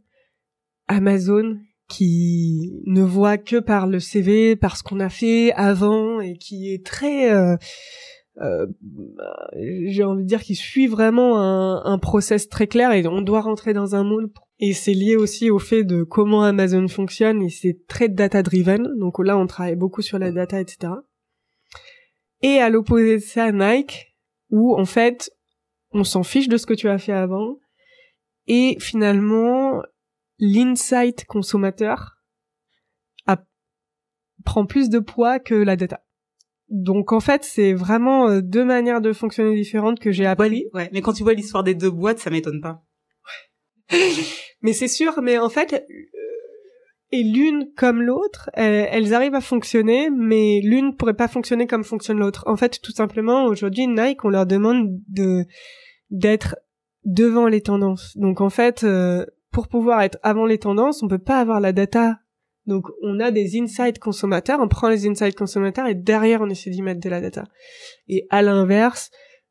Amazon, qui ne voit que par le CV, par ce qu'on a fait avant, et qui est très... Euh, j'ai envie de dire qu'il suit vraiment un, un process très clair et on doit rentrer dans un moule et c'est lié aussi au fait de comment Amazon fonctionne et c'est très data driven. Donc là, on travaille beaucoup sur la data, etc. Et à l'opposé de ça, Nike, où en fait, on s'en fiche de ce que tu as fait avant. Et finalement, l'insight consommateur prend plus de poids que la data. Donc en fait, c'est vraiment euh, deux manières de fonctionner différentes que j'ai appris. Ouais, mais quand tu vois l'histoire des deux boîtes, ça m'étonne pas. mais c'est sûr, mais en fait, euh, et l'une comme l'autre, elles, arrivent à fonctionner, mais l'une pourrait pas fonctionner comme fonctionne l'autre. En fait, tout simplement, aujourd'hui, Nike, on leur demande de d'être devant les tendances. Donc en fait, euh, pour pouvoir être avant les tendances, on peut pas avoir la data. Donc on a des insights consommateurs, on prend les insights consommateurs et derrière on essaie d'y mettre de la data. Et à l'inverse,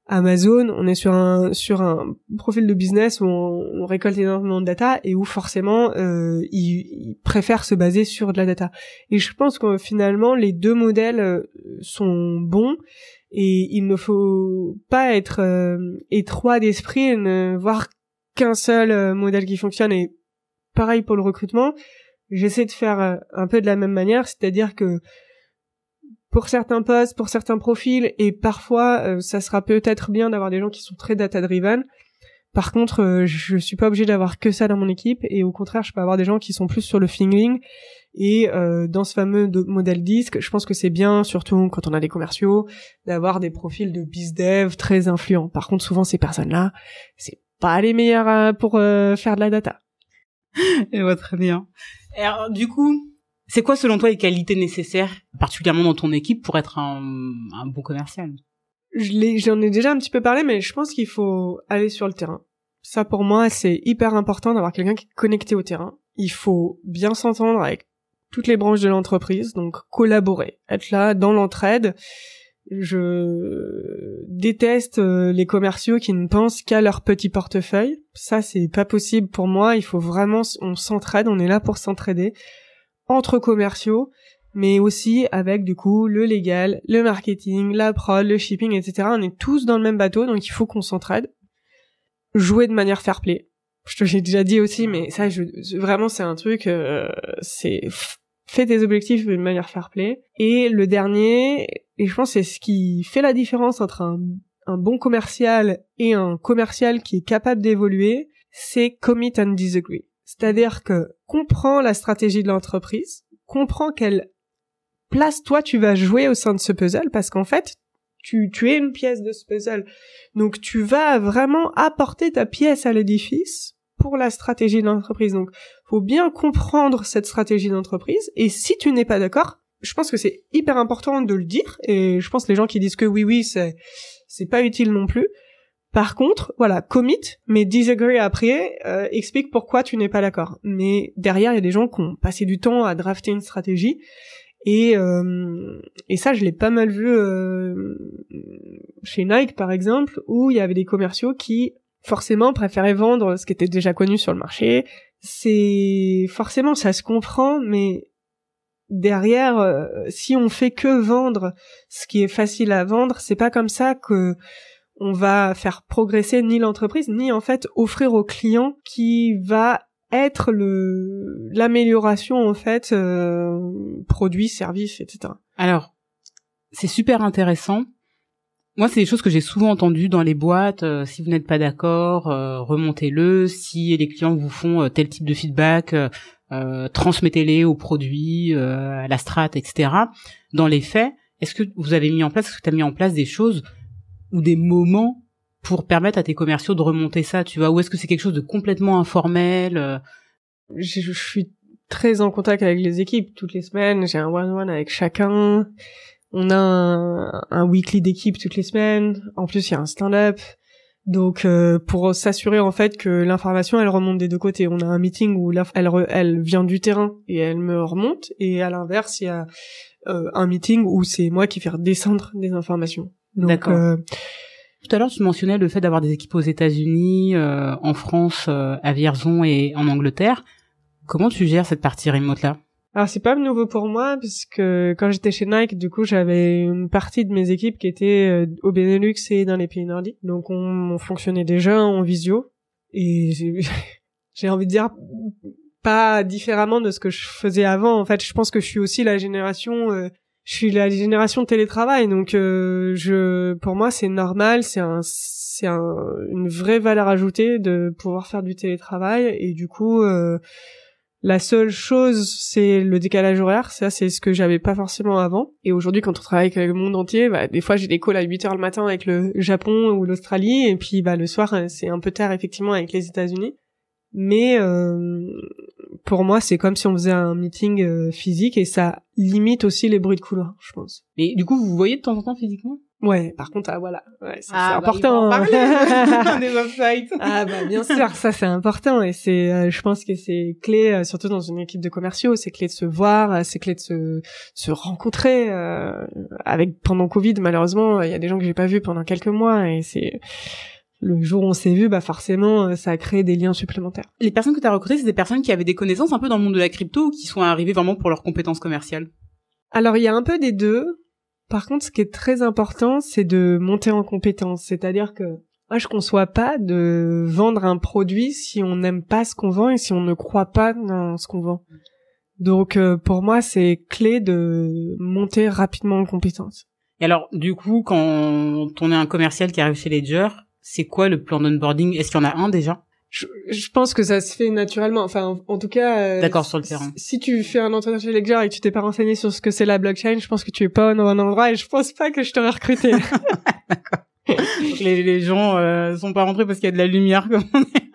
Amazon, on est sur un sur un profil de business où on, récolte énormément de data et où forcément euh, ils, préfèrent se baser sur de la data. Et je pense que finalement les deux modèles euh, sont bons et il ne faut pas être euh, étroit d'esprit et ne voir qu'un seul euh, modèle qui fonctionne. Et pareil pour le recrutement, j'essaie de faire un peu de la même manière, c'est-à-dire que pour certains postes, pour certains profils, et parfois euh, ça sera peut-être bien d'avoir des gens qui sont très data driven. Par contre, euh, je suis pas obligé d'avoir que ça dans mon équipe, et au contraire, je peux avoir des gens qui sont plus sur le feeling. Et euh, dans ce fameux modèle disque, je pense que c'est bien, surtout quand on a des commerciaux, d'avoir des profils de dev très influents. Par contre, souvent ces personnes-là, c'est pas les meilleures pour faire de la data. Et ouais, très bien. Alors, du coup, c'est quoi selon toi les qualités nécessaires, particulièrement dans ton équipe, pour être un, bon commercial? J'en ai, déjà un petit peu parlé, mais je pense qu'il faut aller sur le terrain. Ça pour moi, c'est hyper important d'avoir quelqu'un qui est connecté au terrain. Il faut bien s'entendre avec toutes les branches de l'entreprise, donc collaborer, être là dans l'entraide. Je déteste euh, les commerciaux qui ne pensent qu'à leur petit portefeuille. Ça, c'est pas possible pour moi. Il faut vraiment, on s'entraide, on est là pour s'entraider entre commerciaux, mais aussi avec du coup le légal, le marketing, la prod, le shipping, etc. On est tous dans le même bateau, donc il faut qu'on s'entraide. Jouer de manière fair play. Je te l'ai déjà dit aussi, mais ça, je, vraiment, c'est un truc, euh, c'est fais tes objectifs de manière fair play. Et le dernier, et je pense c'est ce qui fait la différence entre un, un bon commercial et un commercial qui est capable d'évoluer, c'est commit and disagree. C'est-à-dire que comprends la stratégie de l'entreprise, comprends quelle place toi tu vas jouer au sein de ce puzzle parce qu'en fait tu, tu es une pièce de ce puzzle. Donc tu vas vraiment apporter ta pièce à l'édifice pour la stratégie de l'entreprise. Donc faut bien comprendre cette stratégie d'entreprise et si tu n'es pas d'accord, je pense que c'est hyper important de le dire et je pense que les gens qui disent que oui oui c'est c'est pas utile non plus. Par contre, voilà, commit, mais disagree après, euh, explique pourquoi tu n'es pas d'accord. Mais derrière, il y a des gens qui ont passé du temps à drafter une stratégie et, euh, et ça, je l'ai pas mal vu euh, chez Nike, par exemple, où il y avait des commerciaux qui, forcément, préféraient vendre ce qui était déjà connu sur le marché. C'est forcément, ça se comprend, mais derrière, euh, si on fait que vendre ce qui est facile à vendre, c'est pas comme ça que on va faire progresser ni l'entreprise, ni en fait offrir au client qui va être le l'amélioration en fait euh, produit, service, etc. Alors, c'est super intéressant. Moi, c'est des choses que j'ai souvent entendues dans les boîtes. Euh, si vous n'êtes pas d'accord, euh, remontez-le. Si les clients vous font euh, tel type de feedback, transmettez-les au produit, à la strat, etc. Dans les faits, est-ce que vous avez mis en place, est-ce que tu as mis en place des choses ou des moments pour permettre à tes commerciaux de remonter ça, tu vois? Ou est-ce que c'est quelque chose de complètement informel euh? je, je, suis très en contact avec les équipes toutes les semaines. J'ai un one-one avec chacun. On a un, un weekly d'équipe toutes les semaines. En plus, il y a un stand-up. Donc, euh, pour s'assurer en fait que l'information elle remonte des deux côtés. On a un meeting où elle, elle vient du terrain et elle me remonte. Et à l'inverse, il y a euh, un meeting où c'est moi qui fais descendre des informations. D'accord. Tout à l'heure, tu mentionnais le fait d'avoir des équipes aux États-Unis, euh, en France, euh, à Vierzon et en Angleterre. Comment tu gères cette partie remote-là? Alors c'est pas nouveau pour moi parce que quand j'étais chez Nike, du coup j'avais une partie de mes équipes qui étaient euh, au Benelux et dans les pays nordiques. Donc on, fonctionnait déjà en visio et j'ai envie de dire pas différemment de ce que je faisais avant. En fait, je pense que je suis aussi la génération je suis la génération télétravail, donc euh, je, pour moi, c'est normal, c'est un, c'est un, une vraie valeur ajoutée de pouvoir faire du télétravail. Et du coup, euh, la seule chose, c'est le décalage horaire. Ça, c'est ce que j'avais pas forcément avant. Et aujourd'hui, quand on travaille avec le monde entier, bah, des fois, j'ai des calls à 8 heures le matin avec le Japon ou l'Australie, et puis bah, le soir, c'est un peu tard effectivement avec les États-Unis. Mais euh, pour moi, c'est comme si on faisait un meeting euh, physique et ça limite aussi les bruits de couloir, je pense. Mais du coup, vous voyez de temps en temps physiquement? Ouais, par contre, ah, voilà, ouais, c'est ah, bah, important. Bah, des ah bah bien sûr, ça c'est important et c'est, euh, je pense que c'est clé, euh, surtout dans une équipe de commerciaux, c'est clé de se voir, c'est clé de se se rencontrer. avec pendant Covid, malheureusement, il y a des gens que j'ai pas vus pendant quelques mois et c'est le jour où on s'est vu, bah forcément, euh, ça a créé des liens supplémentaires. Les personnes que tu as recrutées, c'est des personnes qui avaient des connaissances un peu dans le monde de la crypto ou qui sont arrivées vraiment pour leurs compétences commerciales? Alors, il y a un peu des deux. Par contre, ce qui est très important, c'est de monter en compétences. C'est-à-dire que moi, je conçois pas de vendre un produit si on n'aime pas ce qu'on vend et si on ne croit pas dans ce qu'on vend. Donc, euh, pour moi, c'est clé de monter rapidement en compétences. Et alors, du coup, quand on est un commercial qui arrive chez Ledger, c'est quoi le plan d'onboarding? Est-ce qu'il y en a un déjà? Je, pense que ça se fait naturellement. Enfin, en, tout cas. Euh, D'accord sur le terrain. Si tu fais un entretien chez Ledger et que tu t'es pas renseigné sur ce que c'est la blockchain, je pense que tu es pas au bon endroit et je pense pas que je t'aurais recruté. D'accord. les, les gens euh, sont pas rentrés parce qu'il y a de la lumière comme on est.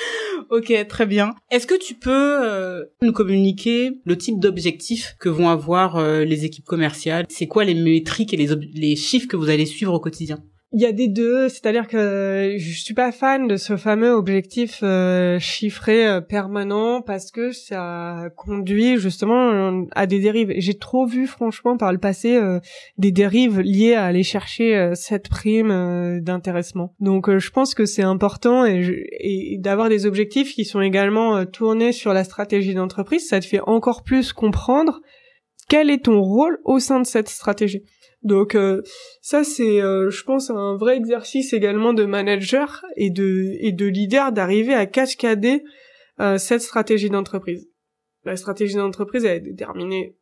ok, très bien. Est-ce que tu peux euh, nous communiquer le type d'objectifs que vont avoir euh, les équipes commerciales? C'est quoi les métriques et les, les chiffres que vous allez suivre au quotidien? Il y a des deux, c'est-à-dire que je suis pas fan de ce fameux objectif euh, chiffré euh, permanent parce que ça conduit justement à des dérives. J'ai trop vu franchement par le passé euh, des dérives liées à aller chercher cette prime d'intéressement. Donc je pense que c'est important et d'avoir des objectifs qui sont également tournés sur la stratégie d'entreprise. Ça te fait encore plus comprendre quel est ton rôle au sein de cette stratégie donc euh, ça c'est euh, je pense un vrai exercice également de manager et de et de leader d'arriver à cascader euh, cette stratégie d'entreprise. La stratégie d'entreprise elle est déterminée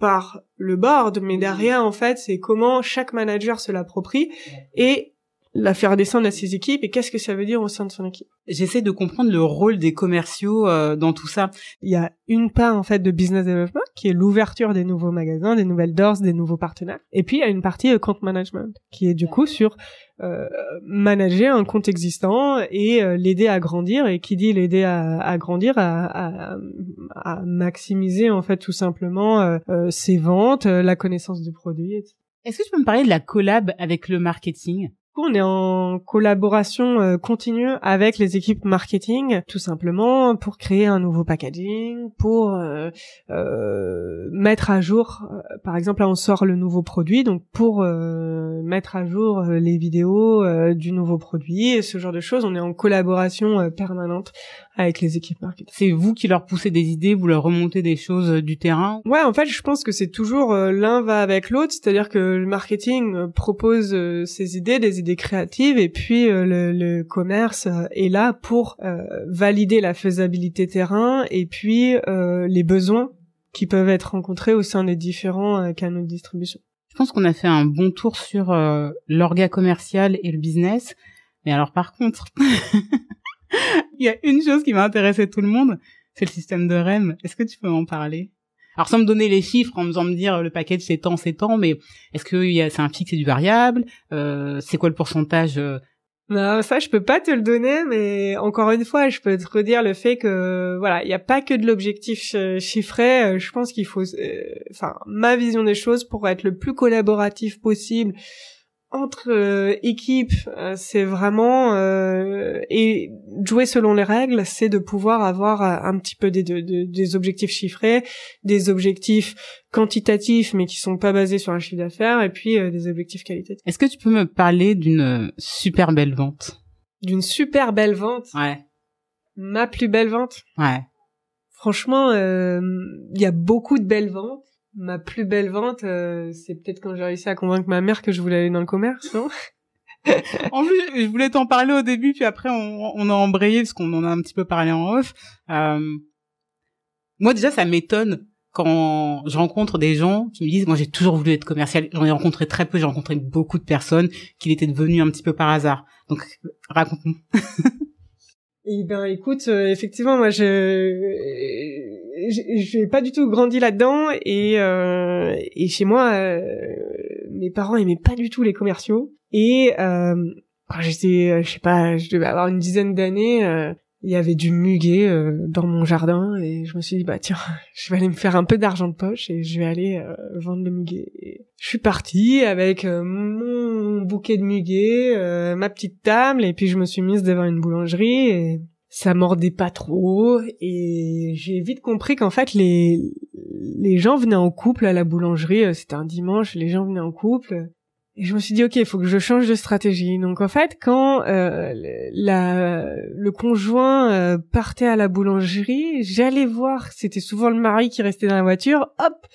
par le board mais derrière en fait c'est comment chaque manager se l'approprie et la faire descendre à ses équipes et qu'est-ce que ça veut dire au sein de son équipe? J'essaie de comprendre le rôle des commerciaux euh, dans tout ça. Il y a une part en fait de business development qui est l'ouverture des nouveaux magasins, des nouvelles doors, des nouveaux partenaires. Et puis il y a une partie euh, compte management qui est du coup sur euh, manager un compte existant et euh, l'aider à grandir et qui dit l'aider à, à grandir à, à, à, maximiser en fait tout simplement euh, ses ventes, la connaissance du produit. Etc. Est-ce que tu peux me parler de la collab avec le marketing? On est en collaboration euh, continue avec les équipes marketing, tout simplement pour créer un nouveau packaging, pour euh, euh, mettre à jour, par exemple là on sort le nouveau produit, donc pour mettre à jour les vidéos du nouveau produit, et ce genre de choses, on est en collaboration permanente avec les équipes marketing. C'est vous qui leur poussez des idées, vous leur remontez des choses du terrain? Ouais, en fait, je pense que c'est toujours l'un va avec l'autre, c'est-à-dire que le marketing propose ses idées, des idées créatives et puis euh, le, commerce euh, est là pour euh, valider la faisabilité terrain et puis les besoins qui peuvent être rencontrés au sein des différents canaux de distribution. Je pense qu'on a fait un bon tour sur l'orga commercial et le business. Mais alors par contre, il y a une chose qui m'a intéressé tout le monde, c'est le système de REM. Est-ce que tu peux m'en parler? Alors sans me donner les chiffres, en faisant me dire euh, le paquet c'est tant, c'est tant, mais est-ce que c'est un fixe et du variable? Euh, C'est quoi le pourcentage euh? non, ça je peux pas te le donner, mais encore une fois, je peux te redire le fait que voilà, il n'y a pas que de l'objectif chiffré. Je pense qu'il faut, enfin, ma vision des choses pour être le plus collaboratif possible entre euh, équipes, euh, c'est vraiment euh, et jouer selon les règles, c'est de pouvoir avoir un petit peu des, des objectifs chiffrés, des objectifs quantitatifs mais qui sont pas basés sur un chiffre d'affaires, et puis des objectifs qualitatifs. Est-ce que tu peux me parler d'une super belle vente? D'une super belle vente? Ouais. Ma plus belle vente? Ouais. Franchement, il y a beaucoup de belles ventes ma plus belle vente, euh, c'est peut-être quand j'ai réussi à convaincre ma mère que je voulais aller dans le commerce, non? En plus, je voulais t'en parler au début, puis après on, on a embrayé parce qu'on en a un petit peu parlé en off. Euh, moi déjà, ça m'étonne quand je rencontre des gens qui me disent, moi j'ai toujours voulu être commercial. J'en ai rencontré très peu, j'ai rencontré beaucoup de personnes qui l'étaient devenues un petit peu par hasard. Donc raconte-nous. Eh ben, écoute, euh, effectivement, moi, je j'ai pas du tout grandi là-dedans et euh, et chez moi, euh, mes parents aimaient pas du tout les commerciaux et euh, quand j'étais, je sais pas, je devais avoir une dizaine d'années, il y avait du muguet dans mon jardin et je me suis dit bah tiens, je vais aller me faire un peu d'argent de poche et je vais aller vendre le muguet. Et je suis partie avec mon bouquet de muguet, ma petite table et puis je me suis mise devant une boulangerie et ça mordait pas trop et j'ai vite compris qu'en fait les les gens venaient en couple à la boulangerie, euh, c'était un dimanche, les gens venaient en couple. Et je me suis dit ok, il faut que je change de stratégie. Donc en fait, quand euh, la le conjoint euh, partait à la boulangerie, j'allais voir, c'était souvent le mari qui restait dans la voiture, hop,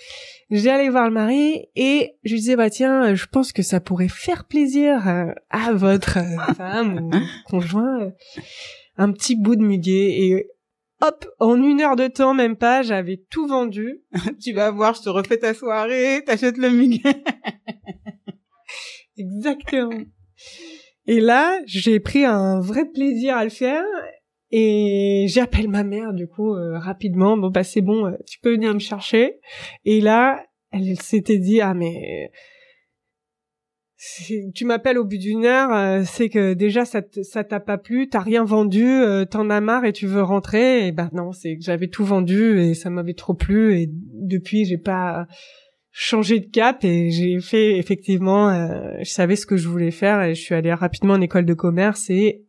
j'allais voir le mari et je lui disais bah tiens, je pense que ça pourrait faire plaisir à votre femme ou conjoint un petit bout de muguet et hop, en une heure de temps, même pas, j'avais tout vendu. tu vas voir, je te refais ta soirée, t'achètes le muguet. Exactement. Et là, j'ai pris un vrai plaisir à le faire et j'appelle ma mère du coup euh, rapidement. Bon bah c'est bon, euh, tu peux venir me chercher. Et là, elle s'était dit ah mais tu m'appelles au bout d'une heure, euh, c'est que déjà ça ça t'a pas plu, t'as rien vendu, euh, t'en as marre et tu veux rentrer. Et ben non, c'est que j'avais tout vendu et ça m'avait trop plu et depuis j'ai pas changé de cap et j'ai fait effectivement, euh, je savais ce que je voulais faire et je suis allée rapidement en école de commerce et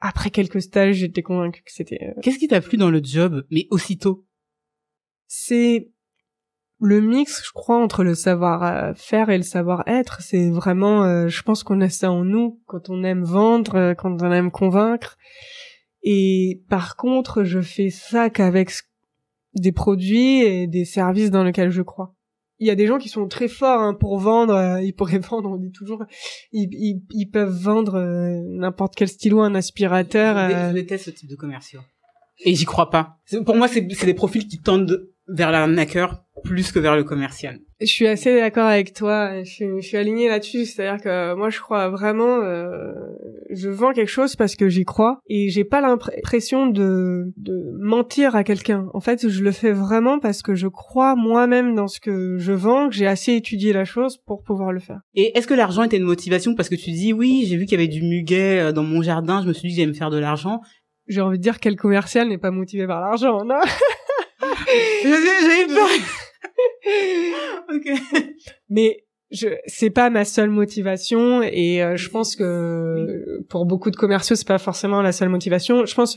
après quelques stages j'étais convaincue que c'était. Qu'est-ce qui t'a plu dans le job, mais aussitôt? C'est le mix, je crois, entre le savoir-faire et le savoir-être, c'est vraiment, euh, je pense qu'on a ça en nous quand on aime vendre, euh, quand on aime convaincre. Et par contre, je fais ça qu'avec des produits et des services dans lesquels je crois. il y a des gens qui sont très forts hein, pour vendre. euh, ils pourraient vendre, on dit toujours, ils, ils, ils peuvent vendre euh, n'importe quel stylo, un aspirateur. Je euh, Je déteste ce type de commerciaux. Et j'y crois pas. Pour moi, c'est des profils qui tendent vers l'arnaqueur plus que vers le commercial. Je suis assez d'accord avec toi. Je suis, je suis alignée là-dessus. C'est-à-dire que moi, je crois vraiment. euh, je vends quelque chose parce que j'y crois et j'ai pas l'impression de, de mentir à quelqu'un. En fait, je le fais vraiment parce que je crois moi-même dans ce que je vends, que j'ai assez étudié la chose pour pouvoir le faire. Et est-ce que l'argent était une motivation? Parce que tu dis oui, j'ai vu qu'il y avait du muguet euh, dans mon jardin, je me suis dit que j'allais me faire de l'argent. J'ai envie de dire quel commercial n'est pas motivé par l'argent, non? J'ai eu peur. ok. Mais je c'est pas ma seule motivation et euh, je pense que pour beaucoup de commerciaux c'est pas forcément la seule motivation. Je pense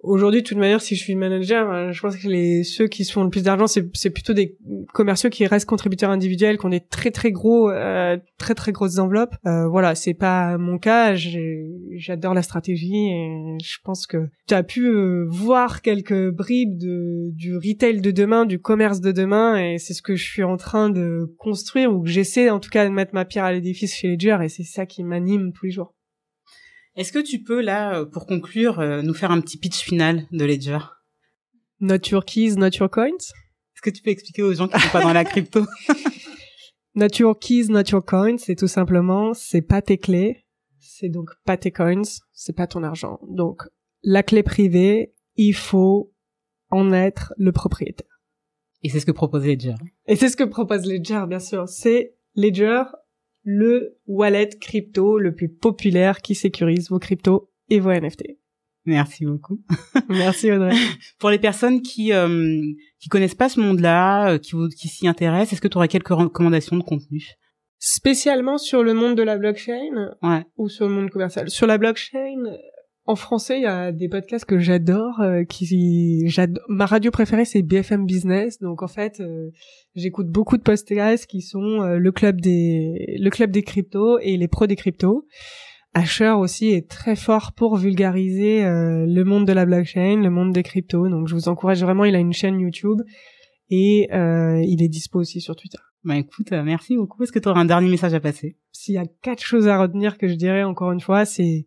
aujourd'hui de toute manière si je suis manager, euh, je pense que les ceux qui se font le plus d'argent c'est plutôt des commerciaux qui restent contributeurs individuels qui ont des très très gros euh, très très grosses enveloppes. Euh, voilà, c'est pas mon cas, j'adore la stratégie et je pense que tu as pu euh, voir quelques bribes de du retail de demain, du commerce de demain et c'est ce que je suis en train de construire ou que j'essaie en tout cas de mettre ma pierre à l'édifice chez Ledger et c'est ça qui m'anime tous les jours. Est-ce que tu peux là, euh, pour conclure, euh, nous faire un petit pitch final de Ledger? Not your keys, not your coins? Est-ce que tu peux expliquer aux gens qui sont pas dans la crypto? Not your keys, not your coins, c'est tout simplement, c'est pas tes clés, c'est donc pas tes coins, c'est pas ton argent. Donc, la clé privée, il faut en être le propriétaire. Et c'est ce que propose Ledger. Et c'est ce que propose Ledger, bien sûr. C'est Ledger, le wallet crypto le plus populaire qui sécurise vos cryptos et vos NFT. Merci beaucoup. Merci Audrey. Pour les personnes qui euh, qui connaissent pas ce monde-là, euh, qui vous- qui s'y intéressent, est-ce que tu aurais quelques recommandations de contenu? Spécialement sur le monde de la blockchain? Ouais. ou sur le monde commercial? Sur la blockchain, en français, il y a des podcasts que j'adore. euh, qui j'ado- ma radio préférée c'est BFM Business. Donc en fait, euh, j'écoute beaucoup de podcasts qui sont euh, le club des le club des cryptos et les pros des cryptos. Asher aussi est très fort pour vulgariser euh, le monde de la blockchain, le monde des cryptos. Donc je vous encourage vraiment. Il a une chaîne YouTube et euh, il est dispo aussi sur Twitter. Bah écoute, euh, merci beaucoup. Est-ce que tu aurais un dernier message à passer? S'il y a quatre choses à retenir que je dirais encore une fois, c'est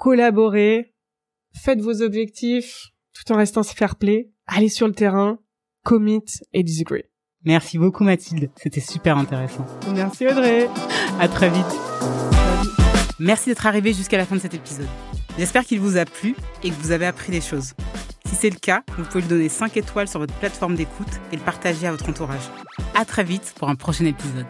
collaborer, faites vos objectifs tout en restant fair play, allez sur le terrain, commit et disagree. Merci beaucoup Mathilde, c'était super intéressant. Merci Audrey. À très vite. Merci d'être arrivé jusqu'à la fin de cet épisode. J'espère qu'il vous a plu et que vous avez appris des choses. Si c'est le cas, vous pouvez lui donner 5 étoiles sur votre plateforme d'écoute et le partager à votre entourage. À très vite pour un prochain épisode.